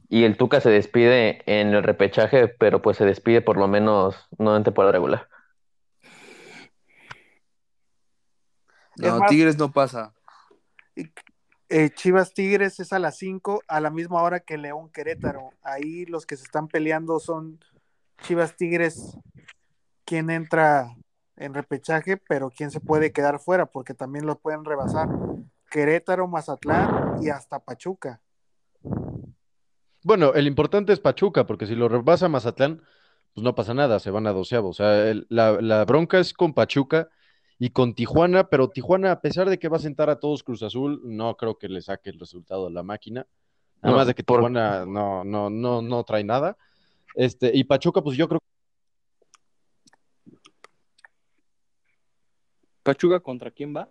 y el Tuca se despide en el repechaje, pero pues se despide por lo menos no en temporada regular. No, más- Tigres no pasa. Eh, Chivas Tigres es a las 5, a la misma hora que León Querétaro. Ahí los que se están peleando son Chivas Tigres, quién entra en repechaje, pero quién se puede quedar fuera, porque también lo pueden rebasar. Querétaro, Mazatlán y hasta Pachuca. Bueno, el importante es Pachuca, porque si lo rebasa Mazatlán, pues no pasa nada, se van a doceavo. O sea, el- la, la bronca es con Pachuca y con Tijuana, pero Tijuana, a pesar de que va a sentar a todos Cruz Azul, no creo que le saque el resultado a la máquina. No, Además de que por- Tijuana no, no, no, no trae nada. Este, y Pachuca, pues yo creo ¿Pachuca contra quién va?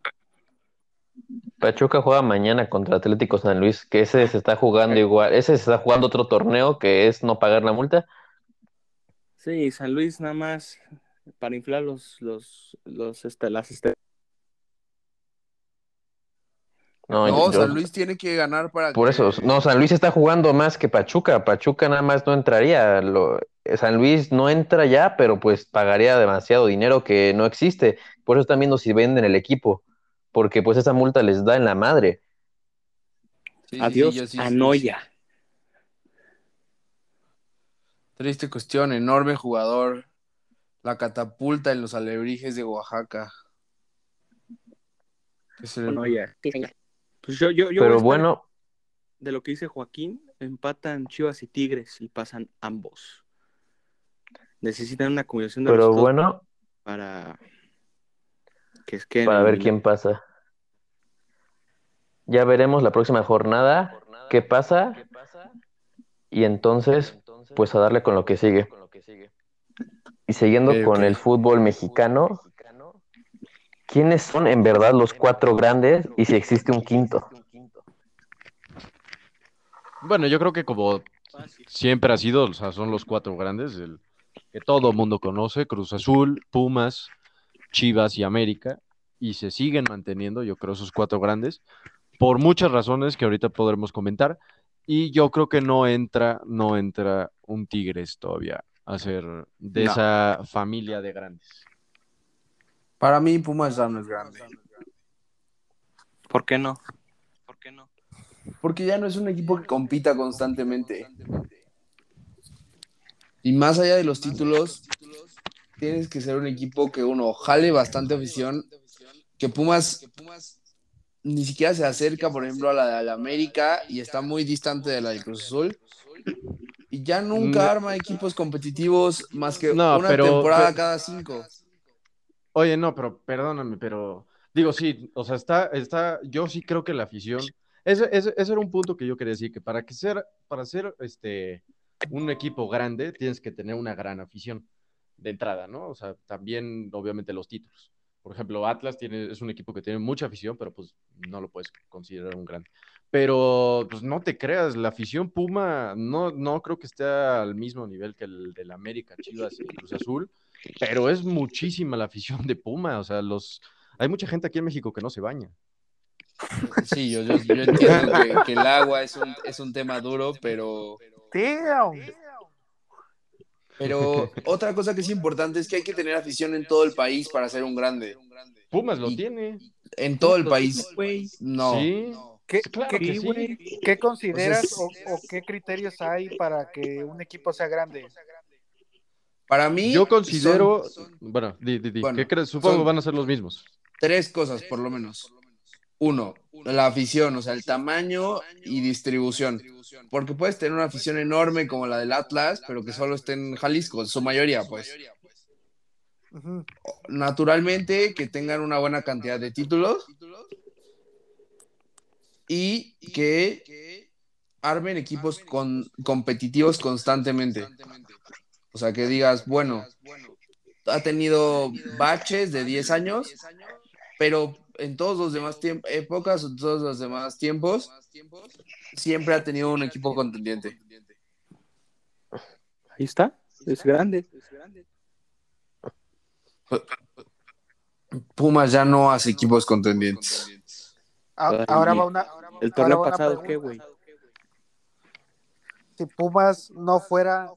Pachuca juega mañana contra Atlético San Luis, que ese se está jugando igual, ese se está jugando otro torneo que es no pagar la multa. Sí, San Luis nada más para inflar los, los, los, este, las este- No, No, yo- San Luis tiene que ganar para por que- eso, no, San Luis está jugando más que Pachuca, Pachuca nada más no entraría, lo- San Luis no entra ya, pero pues pagaría demasiado dinero que no existe, por eso están viendo si venden el equipo, porque pues esa multa les da en la madre. Sí, sí, sí, Adiós sí- a Noya. Triste cuestión, enorme jugador. La catapulta en los alebrijes de Oaxaca. Es el- Noya. Pues yo, yo, yo Pero bueno, de lo que dice Joaquín, empatan Chivas y Tigres y pasan ambos. Necesitan una combinación de pero los dos bueno, para que queden para ver quién pasa. Ya veremos la próxima jornada qué pasa y entonces pues a darle con lo que sigue. Y siguiendo Ok, con el fútbol mexicano, ¿quiénes son en verdad los cuatro grandes y si existe un quinto? Bueno, yo creo que como siempre ha sido, o sea, son los cuatro grandes, el, que todo mundo conoce, Cruz Azul, Pumas, Chivas y América, y se siguen manteniendo, yo creo, esos cuatro grandes, por muchas razones que ahorita podremos comentar, y yo creo que no entra, no entra un Tigres todavía a ser de No. esa familia de grandes. Para mí, Pumas ya no es grande. ¿Por qué no? ¿Por qué no? Porque ya no es un equipo que compita constantemente. Y más allá de los títulos, tienes que ser un equipo que uno jale bastante afición. Que Pumas ni siquiera se acerca, por ejemplo, a la de la América y está muy distante de la de Cruz Azul. Y ya nunca No. arma equipos competitivos más que No, una pero- temporada pero- cada cinco. Oye, no, pero perdóname, pero digo, sí, o sea, está, está, yo sí creo que la afición, ese, ese, ese era un punto que yo quería decir, que para que ser, para ser este, un equipo grande, tienes que tener una gran afición de entrada, ¿no? O sea, también, obviamente, los títulos. Por ejemplo, Atlas tiene, es un equipo que tiene mucha afición, pero pues no lo puedes considerar un grande. Pero, pues no te creas, la afición Puma no, no creo que esté al mismo nivel que el del América, Chivas y Cruz Azul, pero es muchísima la afición de Puma, o sea, los hay mucha gente aquí en México que no se baña. Sí, yo, yo- entiendo que, que el agua es un, es un tema duro, pero, Damn. pero otra cosa que es importante es que hay que tener afición en todo el país para ser un grande. Pumas lo Y- tiene. En todo el país, no. Sí. ¿Qué, Claro qué- que sí. güey. qué consideras O o, o qué criterios hay para que un equipo sea grande? Para mí, Yo considero, son bueno, di, di, di, Bueno, ¿qué crees? Supongo que van a ser los mismos. tres cosas, por lo menos. Uno, la afición, o sea, el tamaño y distribución. Porque puedes tener una afición enorme como la del Atlas, pero que solo esté en Jalisco, su mayoría, pues. Naturalmente, que tengan una buena cantidad de títulos y que armen equipos con, competitivos constantemente. O sea, que digas, bueno, ha tenido baches de 10 años, pero en todos los demás tiemp- épocas, en todos los demás tiempos, siempre ha tenido un equipo contendiente. Ahí está. Es grande. Pumas ya no hace equipos contendientes. Ahora y- va una. El ahora torneo pasado. ¿qué, güey? Si Pumas no fuera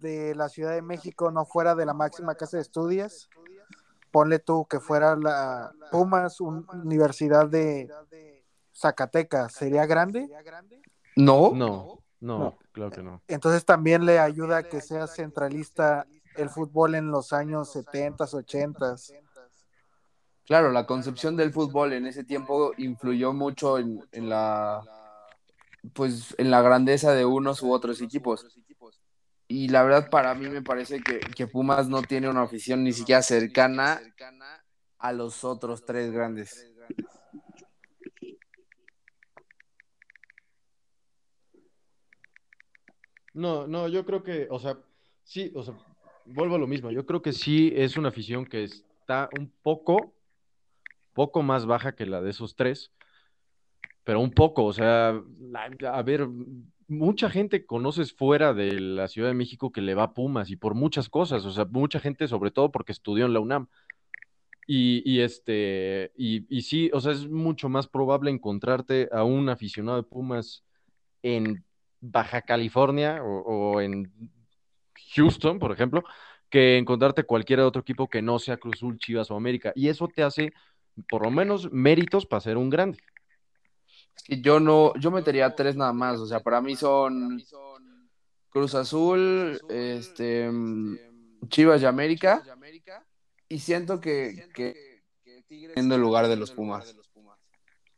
de la Ciudad de México, no fuera de la máxima casa de estudios, ponle tú que fuera la Pumas, una universidad de Zacatecas, ¿sería grande? No, No, no, No. claro que no. Entonces también le ayuda a que sea centralista el fútbol en los años 70, 80. claro, la concepción del fútbol en ese tiempo influyó mucho en, en la pues en la grandeza de unos u otros equipos. Y la verdad, para mí me parece que, que Pumas no tiene una afición ni siquiera cercana a los otros tres grandes. No, no, yo creo que, o sea, sí, o sea, vuelvo a lo mismo. Yo creo que sí es una afición que está un poco, poco más baja que la de esos tres, pero un poco, o sea, a ver, mucha gente conoces fuera de la Ciudad de México que le va a Pumas y por muchas cosas, o sea, mucha gente sobre todo porque estudió en la UNAM. Y, y este, y, y sí, o sea, es mucho más probable encontrarte a un aficionado de Pumas en Baja California o, o en Houston, por ejemplo, que encontrarte cualquier otro equipo que no sea Cruz Azul, Chivas o América. Y eso te hace, por lo menos, méritos para ser un grande. Es que yo no, yo metería tres nada más. O sea, para mí son Cruz Azul, este, Chivas y América. Y siento que, que Tigres en el lugar de los Pumas.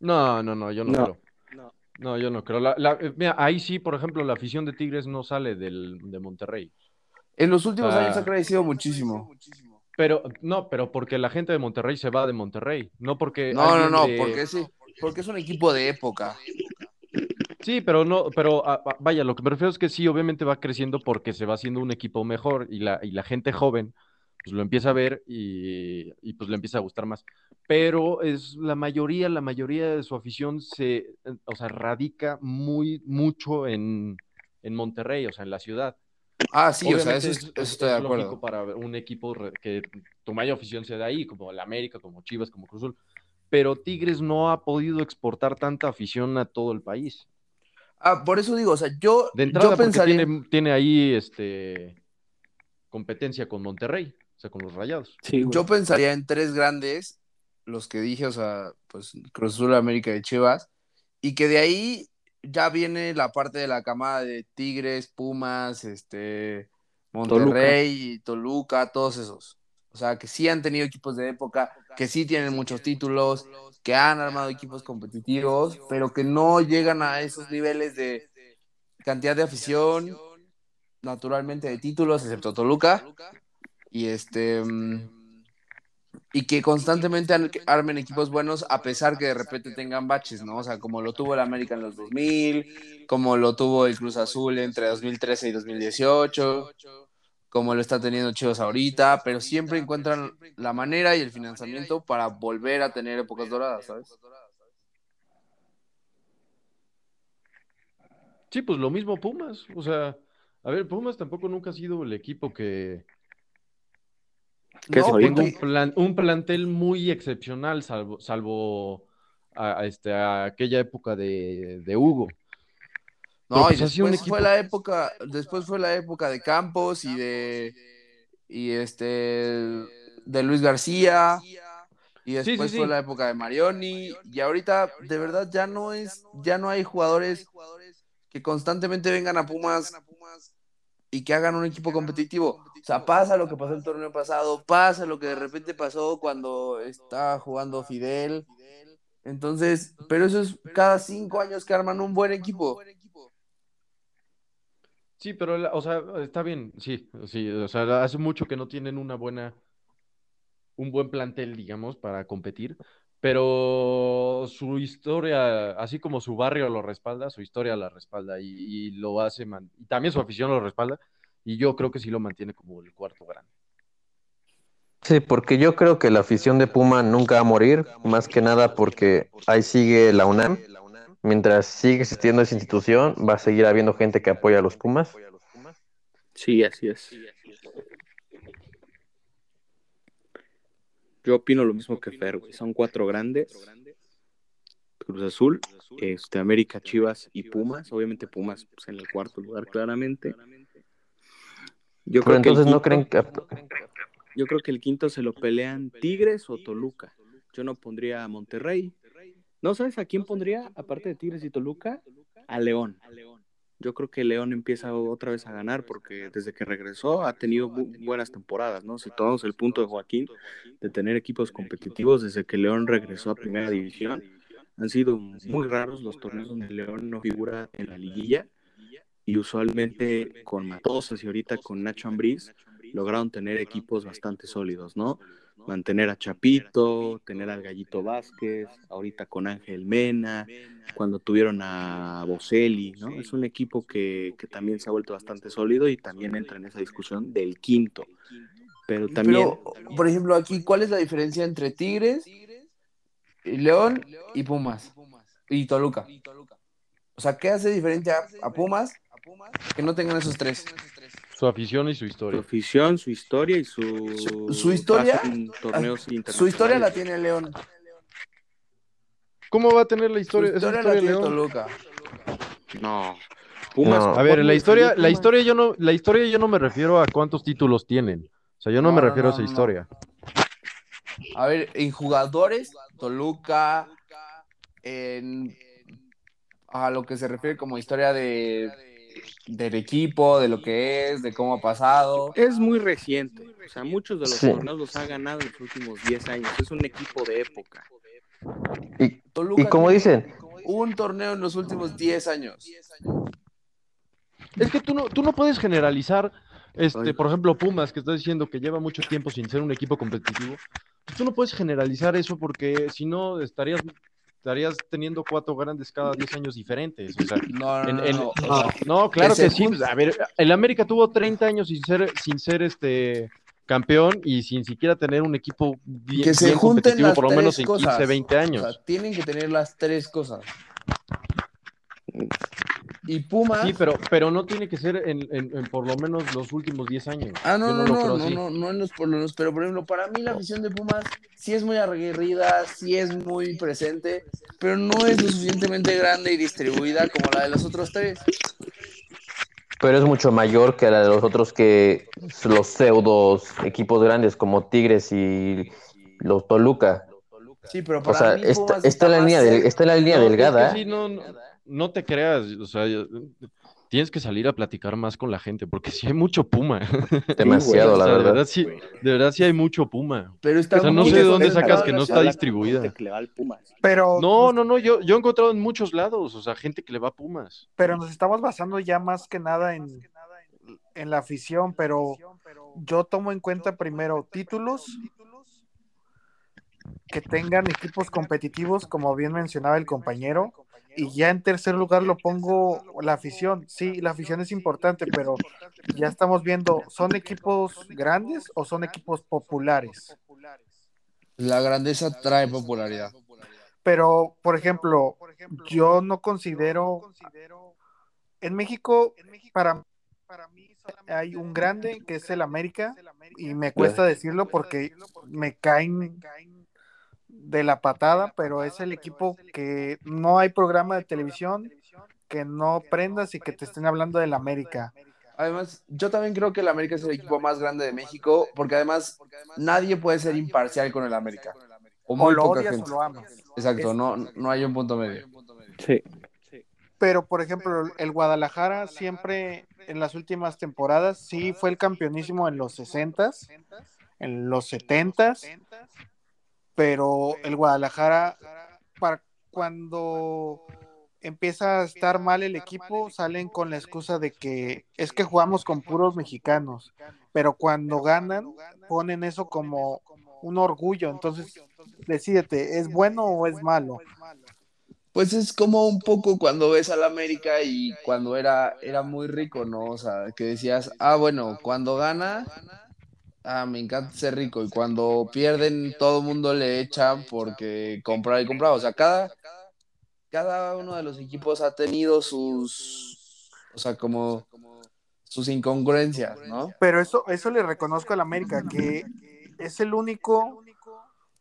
No, no, no, yo no, No. creo. No, yo no creo. La- la- mira, ahí sí, por ejemplo, la afición de Tigres no sale del, de Monterrey. En los últimos Ah. años ha crecido muchísimo. Pero, no, pero porque la gente de Monterrey se va de Monterrey, no porque... No, no, no, de- porque sí, porque es un equipo de época. Sí, pero no, pero ah, ah, vaya, lo que me refiero es que sí, obviamente va creciendo porque se va haciendo un equipo mejor y la, y la gente joven pues lo empieza a ver y, y, pues le empieza a gustar más. Pero es la mayoría, la mayoría de su afición se, o sea, radica muy, mucho en, en Monterrey, o sea, en la ciudad. Ah, sí, o sea, eso, es, estoy de acuerdo. Para un equipo que tu mayor afición sea de ahí, como el América, como Chivas, como Cruzul. Pero Tigres no ha podido exportar tanta afición a todo el país. Ah, por eso digo, o sea, yo, de entrada, yo pensaría... tiene, tiene, ahí este competencia con Monterrey, o sea, con los Rayados. Sí, yo pensaría en tres grandes, los que dije, o sea, pues Cruzul, América y Chivas, y que de ahí ya viene la parte de la camada de Tigres, Pumas, este, Monterrey, Toluca. todos esos. O sea, que sí han tenido equipos de época, que sí tienen muchos títulos, que han armado equipos competitivos, pero que no llegan a esos niveles de cantidad de afición, naturalmente de títulos, excepto Toluca. Y este mm, y que constantemente armen equipos buenos a pesar que de repente tengan baches, ¿no? O sea, como lo tuvo el América en los 2000, como lo tuvo el Cruz Azul entre 2013 y 2018, como lo está teniendo Chivas ahorita, pero siempre encuentran la manera y el financiamiento para volver a tener épocas doradas, ¿sabes? Sí, pues lo mismo Pumas, o sea, a ver, Pumas tampoco nunca ha sido el equipo que un, plantel muy excepcional, salvo, salvo a, este, aquella época de, Hugo. No, y pues, después fue la época, después fue la época de Campos y de y este de Luis García y después fue la época de Marioni y ahorita de verdad ya no es ya no hay jugadores que constantemente vengan a Pumas y que hagan un equipo competitivo. O sea, pasa lo que pasó el torneo pasado, pasa lo que de repente pasó cuando estaba jugando Fidel. Entonces, pero eso es cada cinco años que arman un buen equipo. Sí, pero, o sea, está bien, sí, sí, o sea, hace mucho que no tienen una buena, un buen plantel, digamos, para competir, pero su historia, así como su barrio lo respalda, su historia la respalda y, lo hace, y también su afición lo respalda, y yo creo que sí lo mantiene como el cuarto grande. Sí, porque yo creo que la afición de Puma nunca va a morir, más que nada porque ahí sigue la UNAM. Mientras sigue existiendo esa institución, va a seguir habiendo gente que apoya a los Pumas. Sí, así es. Yo opino lo mismo que Fer, Son cuatro grandes. Cruz Azul, este, América, Chivas y Pumas. Obviamente Pumas pues, en el cuarto lugar, claramente. Yo creo entonces que no creen que... Yo creo que el quinto se lo pelean Tigres o Toluca. Yo no pondría a Monterrey. ¿No sabes a quién pondría, aparte de Tigres y Toluca? A León. Yo creo que León empieza otra vez a ganar porque desde que regresó ha tenido buenas temporadas, ¿no? Si tomamos el punto de Joaquín de tener equipos competitivos desde que León regresó a Primera División, han sido muy raros los torneos donde León no figura en la liguilla y usualmente con Matosas y ahorita con Nacho Ambriz lograron tener equipos bastante sólidos, ¿no? Mantener a Chapito, tener al Gallito Vázquez, ahorita con Ángel Mena, cuando tuvieron a Boselli, ¿no? Es un equipo que, también se ha vuelto bastante sólido y también entra en esa discusión del quinto. Pero también. por ejemplo, aquí, ¿cuál es la diferencia entre Tigres, León y Pumas? Y Toluca. O sea, ¿qué hace diferente a Pumas que no tengan esos tres? Su afición y su historia. Su afición, su historia y su. Su, historia. Su historia la tiene León. ¿Cómo va a tener la historia? Su historia, la tiene Toluca. No. Pumas. A ver, la historia, la historia yo no, la historia yo no me refiero a cuántos títulos tienen. O sea, yo no, me refiero a esa historia. A ver, en jugadores, Toluca, en a lo que se refiere como historia de del equipo, de lo que es, de cómo ha pasado. Es muy reciente, o sea, muchos de los torneos los ha ganado en los últimos 10 años, es un equipo de época. Y, como dicen, un torneo en los últimos 10 años. Es que tú no, tú no puedes generalizar, este, por ejemplo, Pumas, que estás diciendo que lleva mucho tiempo sin ser un equipo competitivo. Tú no puedes generalizar eso porque si no estarías estarías teniendo cuatro grandes cada 10 años diferentes. no, no, no, claro que sí. A ver, el América tuvo 30 años sin ser, sin ser este campeón y sin siquiera tener un equipo bien, que se bien junten competitivo las por lo menos en cosas. 15, 20 años. O sea, tienen que tener las tres cosas. Y Pumas. Sí, pero, pero no tiene que ser en, en- en por lo menos los últimos 10 años. Ah, no, no, no, no, así. no, no en los por los, pero por ejemplo, para mí la afición de Pumas sí es muy aguerrida, sí es muy presente, pero no es lo suficientemente grande y distribuida como la de los otros tres. Pero es mucho mayor que la de los otros que los pseudos equipos grandes como Tigres y los Toluca. Sí, pero O para sea, mí está, está en la línea, cerca. está en la línea No, es que delgada. sí, no, no, no te creas, o sea, tienes que salir a platicar más con la gente, porque sí hay mucho puma. Demasiado, O la sea, de verdad. verdad sí, de verdad sí hay mucho puma. Pero está O sea, no sé de dónde sacas que no está distribuida. que le va al Pumas. Pero, No, no, no, yo, yo he encontrado en muchos lados, o sea, gente que le va a Pumas. pero nos estamos basando ya más que nada en, en la afición, pero yo tomo en cuenta primero títulos que tengan equipos competitivos, como bien mencionaba el compañero, y ya en tercer lugar lo pongo la afición. Sí, la afición es importante, pero ya estamos viendo, ¿son equipos grandes o son equipos populares? La grandeza trae popularidad. Pero, por ejemplo, yo no considero en México para para mí hay un grande que es el América y me cuesta decirlo porque me caen de la patada, pero es el equipo que no hay programa de televisión que no prendas y que te estén hablando del América. Además, yo también creo que el América es el equipo más grande de México, porque además nadie puede ser imparcial con el América. O O muy lo poca odias gente. o lo amas. Exacto, no, no hay un punto medio. Sí. Pero, por ejemplo, el Guadalajara siempre en las últimas temporadas sí fue el campeonísimo en los 60s, en los 70s, pero el Guadalajara, para cuando empieza a estar mal el equipo, salen con la excusa de que es que jugamos con puros mexicanos, pero cuando ganan, ponen eso como un orgullo. Entonces, decídete, ¿es bueno o es malo? Pues es como un poco cuando ves al América y cuando era, era muy rico, ¿no? O sea, que decías, ah, bueno, cuando gana, ah, me encanta ser rico. Y cuando pierden, todo el mundo le echa porque comprar y comprar. O sea, cada, cada uno de los equipos ha tenido sus, o sea, como sus incongruencias, ¿no? Pero eso, eso le reconozco al América, que es el único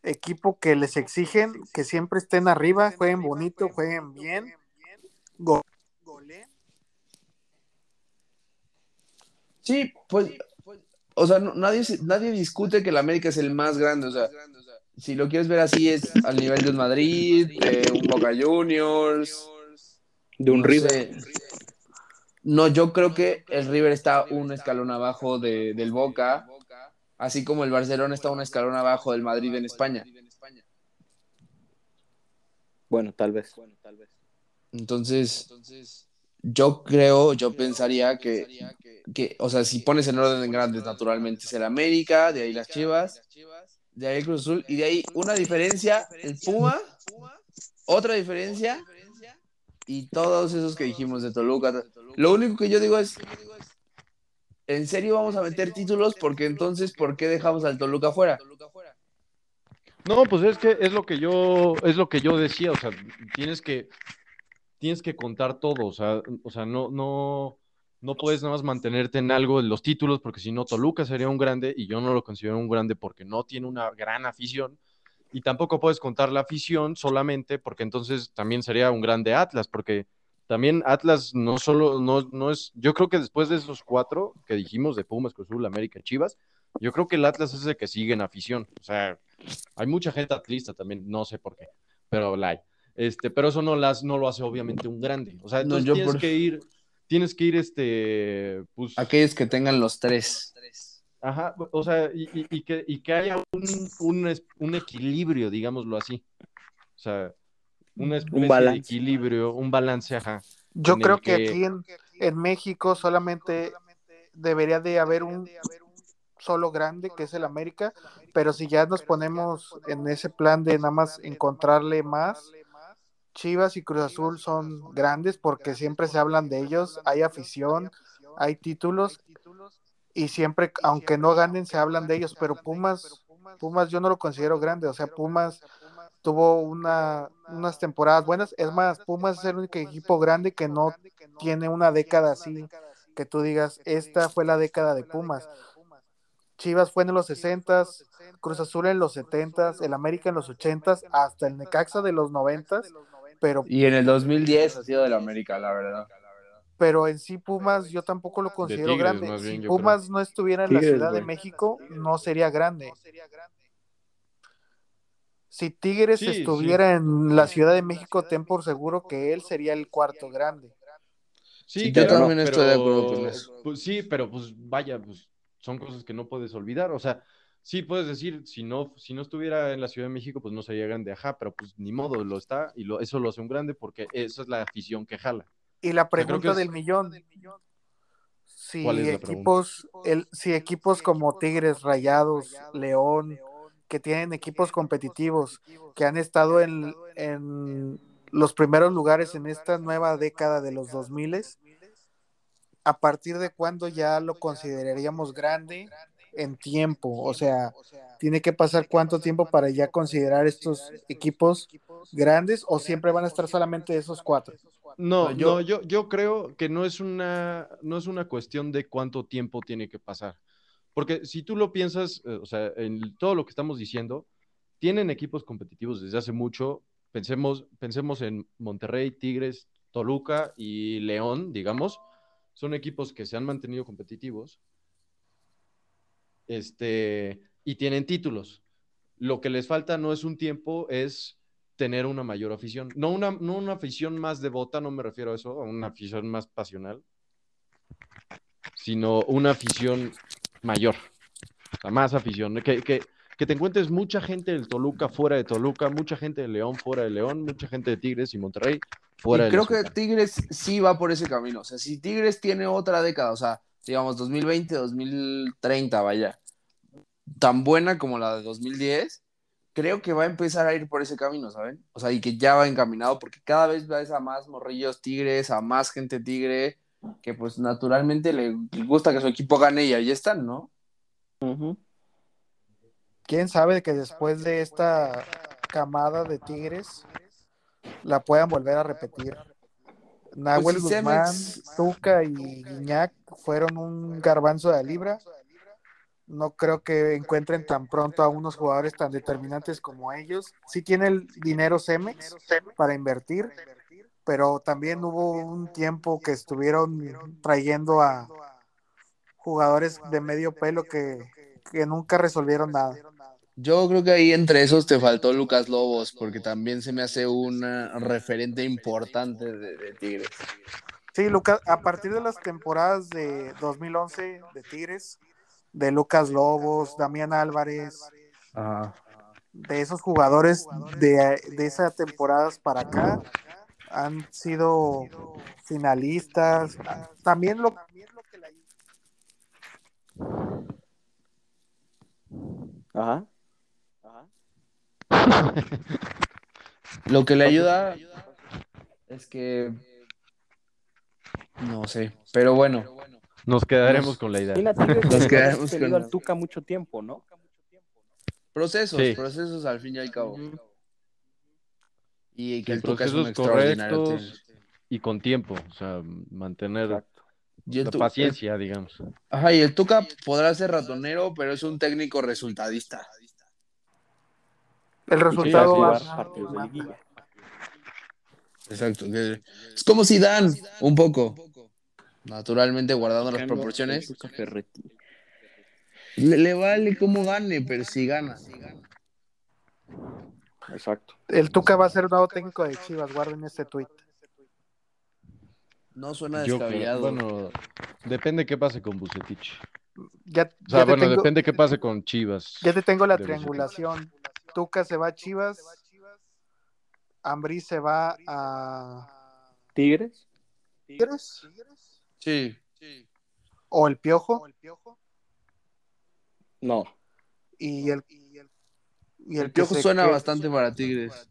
equipo que les exigen que siempre estén arriba, jueguen bonito, jueguen bien, go-. Sí, pues, o sea, no- nadie, nadie discute que el América es el más grande, o sea, si lo quieres ver así es al nivel de un Madrid, de un Boca Juniors, De un no River. sé. No, yo creo que el River está un escalón abajo de, del Boca, así como el Barcelona está un escalón abajo del Madrid en España. Bueno, tal vez. Entonces, yo creo, yo pensaría que, que, o sea, si pones en orden en grandes, naturalmente es el América, de ahí las Chivas, de ahí el Cruz Azul, y de ahí una diferencia, el Puma, otra diferencia, y todos esos que dijimos de Toluca. Lo único que yo digo es, ¿en serio vamos a meter títulos? Porque entonces, ¿por qué dejamos al Toluca fuera? No, pues es que es lo que yo, es lo que yo decía, o sea, tienes que, tienes que contar todo, o sea, o sea, no, no, no puedes nada más mantenerte en algo de los títulos, porque si no, Toluca sería un grande, y yo no lo considero un grande porque no tiene una gran afición, y tampoco puedes contar la afición solamente, porque entonces también sería un grande Atlas, porque también Atlas no solo, no, no es, yo creo que después de esos cuatro que dijimos de Pumas, Cruz Azul, América, Chivas, yo creo que el Atlas es el que sigue en afición, o sea, hay mucha gente atlista también, no sé por qué, pero la hay. Este, pero eso no, las, no lo hace obviamente un grande. O sea, No, yo tienes por- que ir, tienes que ir, este, pues, Aquellos que tengan los tres. ajá, o sea, y, y- y que, y que haya un, un, un equilibrio, digámoslo así. O sea, una especie balance. equilibrio, un balance, ajá. Yo creo que- aquí en, en México solamente debería de haber un solo grande que es el América, pero si ya nos ponemos en ese plan de nada más encontrarle más, Chivas y Cruz Azul son grandes porque siempre se hablan de ellos, hay afición, hay títulos y siempre, aunque no ganen, se hablan de ellos, pero Pumas, Pumas yo no lo considero grande, o sea, Pumas tuvo una, unas temporadas buenas, es más, Pumas es el único equipo grande que no tiene una década así, que tú digas, esta fue la década de Pumas. Chivas fue en los 60 Cruz Azul en los 70 el América en los 80 hasta el Necaxa de los 90 pero... Y en el 2010 ha sido del América, la verdad pero en sí Pumas yo tampoco lo considero grande. si Pumas no estuviera en la Ciudad de México, no sería grande. Si Tigres estuviera en la Ciudad de México, ten por seguro que él sería el cuarto grande. Sí, yo también estoy de acuerdo con eso. Pues, sí, pero pues vaya, pues son cosas que no puedes olvidar. O sea, sí puedes decir, si no, si no estuviera en la Ciudad de México, pues no sería grande, ajá, pero pues ni modo, lo está y lo, eso lo hace un grande porque esa es la afición que jala. Y la pregunta del millón. Si equipos, el, si equipos como Tigres, Rayados, León, que tienen equipos competitivos, que han estado en, en los primeros lugares en esta nueva década de los 2000, a partir de cuándo ya lo consideraríamos grande en tiempo, o sea, tiene que pasar cuánto tiempo para ya considerar estos equipos grandes o siempre van a estar solamente esos cuatro. No, yo, yo, yo creo que no es una, no es una cuestión de cuánto tiempo tiene que pasar. Porque si tú lo piensas, eh, o sea, en todo lo que estamos diciendo, tienen equipos competitivos desde hace mucho. Pensemos, pensemos en Monterrey, Tigres, Toluca y León, digamos. Son equipos que se han mantenido competitivos este, y tienen títulos. Lo que les falta no es un tiempo, es tener una mayor afición. No una, no una afición más devota, no me refiero a eso, a una afición más pasional, sino una afición mayor, o sea, más afición. Que, que, que te encuentres mucha gente del Toluca fuera de Toluca, mucha gente de León fuera de León, mucha gente de Tigres y Monterrey fuera y Creo que Tigres sí va por ese camino. O sea, si Tigres tiene otra década, o sea, digamos 2020, 2030, vaya, tan buena como la de 2010, creo que va a empezar a ir por ese camino, ¿saben? O sea, y que ya va encaminado, porque cada vez ves a más morrillos tigres, a más gente tigre, que pues naturalmente le, gusta que su equipo gane y ahí están, ¿no? ¿Quién sabe que después de esta camada de tigres la puedan volver a repetir? Nahuel pues Guzmán, Tuca y Guiñac fueron un garbanzo de libra no creo que encuentren tan pronto a unos jugadores tan determinantes como ellos. Sí tiene el dinero Cemex para invertir, pero también hubo un tiempo que estuvieron trayendo a jugadores de medio pelo que, nunca resolvieron nada. Yo creo que ahí entre esos te faltó Lucas Lobos, porque también se me hace un referente importante de, de Tigres. Sí, Lucas, a partir de las temporadas de 2011 de Tigres, de Lucas Lobos, Damián Álvarez, de esos jugadores de, de esas temporadas para acá han sido finalistas. También lo, que la... Ajá. Lo que le ayuda es que no sé, pero bueno, nos quedaremos con la idea. Nos quedaremos con al Tuca mucho tiempo, ¿no? Procesos, procesos al fin y al cabo. Y que el Tuca es un correctos y con tiempo, o sea, mantener la paciencia, digamos. Ajá, y el Tuca podrá ser ratonero, pero es un técnico resultadista. El resultado va Exacto. Es como si dan un poco naturalmente guardando las proporciones. Le, vale cómo gane, pero si gana. Exacto. El Tuca va a ser nuevo técnico de Chivas, guarden este tweet. No suena descabellado. bueno, depende qué pase con Bucetich. Ya, o sea, bueno, depende qué pase con Chivas. Ya te tengo la triangulación. Tuca se va a Chivas. Ambrí se va a Tigres. Tigres. Sí. ¿O el piojo? No. Y el, y el, piojo suena bastante para Tigres.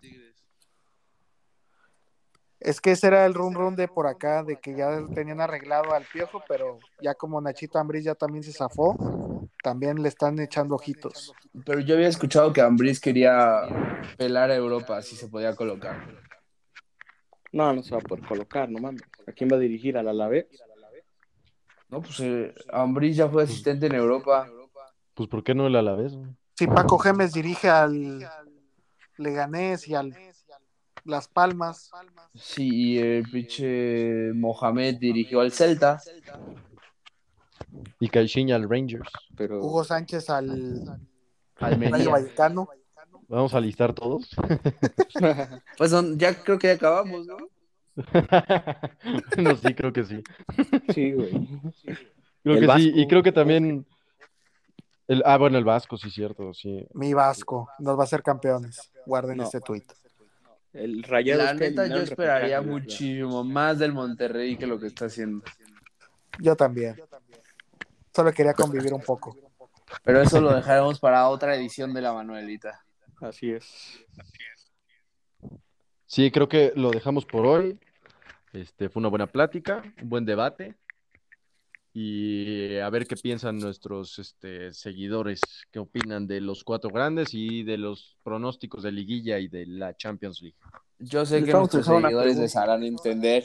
Es que ese era el run run de por acá, de que ya tenían arreglado al piojo, pero ya como Nachito Ambriz ya también se zafó, también le están echando ojitos. Pero yo había escuchado que Ambriz quería pelar a Europa, si se podía colocar. No, no se va a poder colocar, no mames. ¿A quién va a dirigir? ¿Al Alavés? No, pues eh, Ambriz ya fue asistente en Europa. Pues ¿por qué no el Alavés? Si Paco Gemes dirige al Leganés y al Las Palmas. Sí, y el pinche Mohamed dirigió al Celta. Y Caixinha al Rangers. Pero Hugo Sánchez al Rayo Almería. Vallecano. Vamos a listar todos. Pues son- ya creo que ya acabamos, ¿no? no, sí, creo que sí. sí, güey. Creo El que sí. Y creo que también. El, ah, bueno, el Vasco, sí, cierto, sí. Mi Vasco nos va a ser campeones. Guarden No. este tuit. El Rayado La neta, yo esperaría muchísimo más del Monterrey que lo que está haciendo. Yo también. Solo quería convivir un poco. Pero eso lo dejaremos para otra edición de la Manuelita. Así es. Sí, creo que lo dejamos por hoy. Este, fue una buena plática, un buen debate. Y a ver qué piensan nuestros este, seguidores, qué opinan de los cuatro grandes y de los pronósticos de liguilla y de la Champions League. Yo sé que nuestros seguidores les harán entender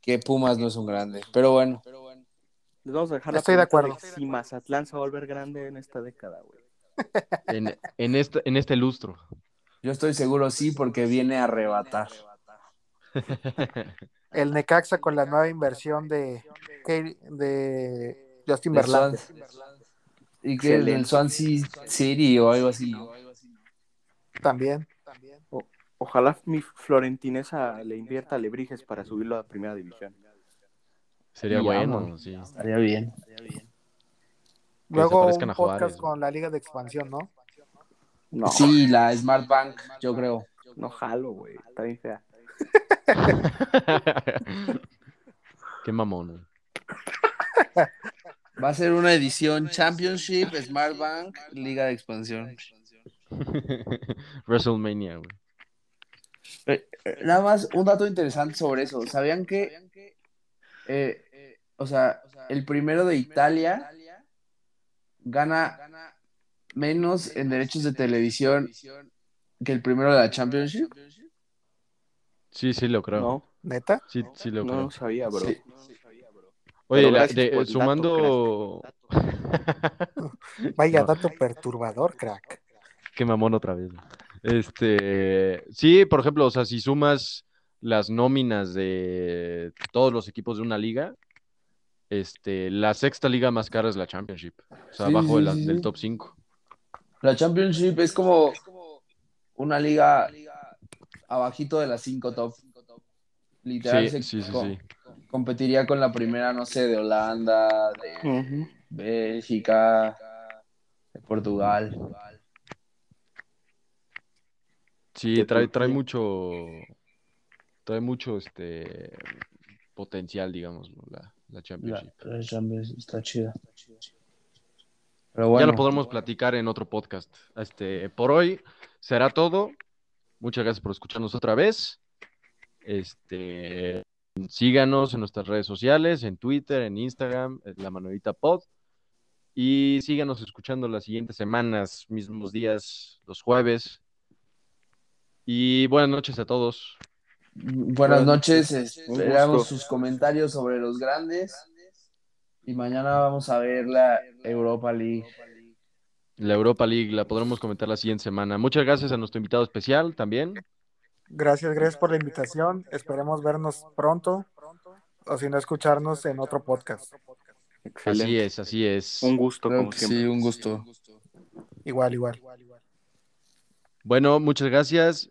que Pumas no es un grande. Pero bueno, Les vamos a dejar la Estoy de pregunta acuerdo. si Mazatlán se va a volver grande en esta década, güey. En, en este, en este lustro. yo estoy seguro sí porque viene a arrebatar. El Necaxa con la nueva inversión de, de Justin De Verlander. Y que el Excelente. Swansea City o algo así. ¿no? También. Ojalá mi florentinesa le invierta a Lebrijes para subirlo a primera división. Sería bueno, sí. Estaría bien. Luego un parezcan a podcast Juárez, con la Liga de Expansión, ¿no? No, Sí, la Smart Bank, yo creo. no jalo, güey. Está bien fea. Qué mamón. Va a ser una edición Championship, Smart Bank, Liga de Expansión. WrestleMania, güey. Eh, eh, Nada más un dato interesante sobre eso. ¿Sabían que, eh, o sea, el primero de Italia gana menos en derechos de televisión que el primero de la Championship? Sí, sí, lo creo. No, ¿Neta? Sí, sí, lo creo. no sabía, bro. Sí. Oye, la- de- dato, sumando. Vaya No. dato perturbador, crack. Qué mamón otra vez. Este, sí, por ejemplo, o sea, si sumas las nóminas de todos los equipos de una liga, este, la sexta liga más cara es la Championship, o sea, Sí, abajo de la- sí, del top 5. La Championship es como una liga abajito de las cinco top. Literal, Sí, se sí, sí, co- sí. competiría con la primera, no sé, de Holanda, de. Bélgica, de Portugal. Sí, trae, trae mucho, trae mucho, este, potencial, digamos, la La, Championship. la Champions está chida. Pero Ya bueno, lo podremos platicar en otro podcast. Este, por hoy será todo. Muchas gracias por escucharnos otra vez. Este, síganos en nuestras redes sociales, en Twitter, en Instagram, en La Manuelita Pod. Y síganos escuchando las siguientes semanas, mismos días, los jueves. Y buenas noches a todos. Buenas buenas noches. Esperamos gusto. sus comentarios sobre los grandes. Y mañana vamos a ver la Europa League. La Europa League la podremos comentar la siguiente semana. Muchas gracias a nuestro invitado especial también. Gracias, gracias por la invitación. Esperemos vernos pronto. O si no, escucharnos en otro podcast. Así es, así es. Un gusto, Creo como que siempre. sí, un gusto. Igual, igual. Bueno, muchas gracias.